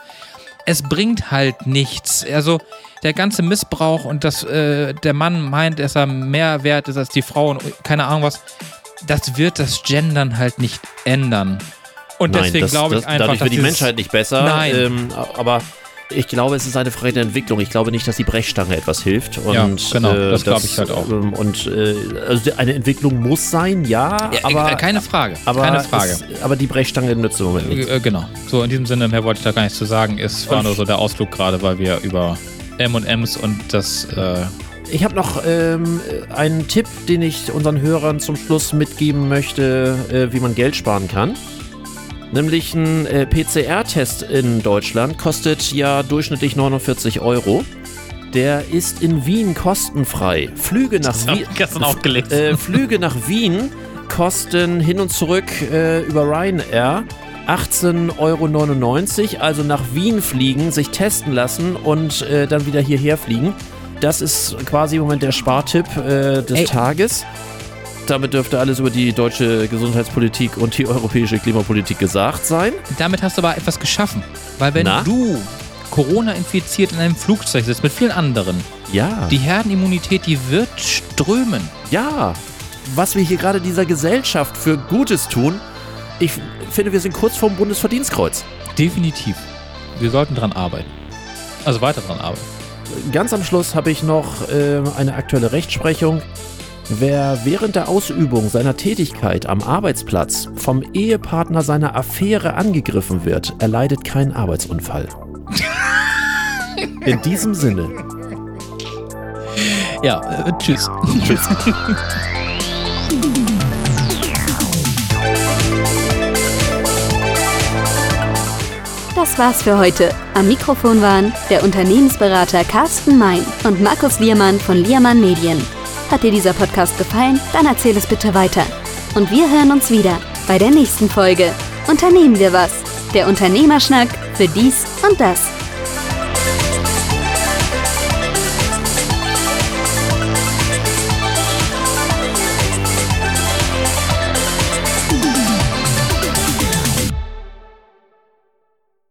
Es bringt halt nichts. Also der ganze Missbrauch und dass äh, der Mann meint, dass er mehr wert ist als die Frau und keine Ahnung was, das wird das Gendern halt nicht ändern. Und Nein, deswegen glaube ich das, einfach, dadurch wird die Menschheit nicht besser. Nein. Ähm, aber ich glaube, es ist eine Frage der Entwicklung. Ich glaube nicht, dass die Brechstange etwas hilft. Und, Ja, genau, äh, das glaube ich halt auch. ähm, Und äh, also eine Entwicklung muss sein, ja, Ja, aber, äh, keine Frage, aber, keine Frage. Es, aber die Brechstange nützt im Moment nichts. Äh, genau. So, in diesem Sinne, mehr wollte ich da gar nichts zu sagen. Es war nur so der Ausflug gerade, weil wir über M&M's und das, äh, Ich habe noch ähm, einen Tipp, den ich unseren Hörern zum Schluss mitgeben möchte, äh, wie man Geld sparen kann. Nämlich ein äh, PCR-Test in Deutschland kostet ja durchschnittlich 49 Euro. Der ist in Wien kostenfrei. Flüge nach Wien. ich gestern auch gelesen. Äh, Flüge nach Wien kosten hin und zurück äh, über Ryanair 18,99 Euro. Also nach Wien fliegen, sich testen lassen und äh, dann wieder hierher fliegen. Das ist quasi im Moment der Spartipp äh, des Ey. Tages. Damit dürfte alles über die deutsche Gesundheitspolitik und die europäische Klimapolitik gesagt sein. damit hast du aber etwas geschaffen. Weil wenn Na? du Corona infiziert in einem Flugzeug sitzt mit vielen anderen, Ja. die Herdenimmunität, die wird strömen. Ja, was wir hier gerade dieser Gesellschaft für Gutes tun, ich finde, wir sind kurz vorm Bundesverdienstkreuz. Definitiv. Wir sollten dran arbeiten. Also weiter dran arbeiten. Ganz am Schluss habe ich noch äh, eine aktuelle Rechtsprechung. Wer während der Ausübung seiner Tätigkeit am Arbeitsplatz vom Ehepartner seiner Affäre angegriffen wird, erleidet keinen Arbeitsunfall. In diesem Sinne. Ja, äh, tschüss. Tschüss. Das war's für heute. Am Mikrofon waren der Unternehmensberater Carsten Mein und Markus Liermann von Liermann Medien. Hat dir dieser Podcast gefallen? Dann erzähl es bitte weiter. Und wir hören uns wieder bei der nächsten Folge. Unternehmen wir was? Der Unternehmerschnack für dies und das.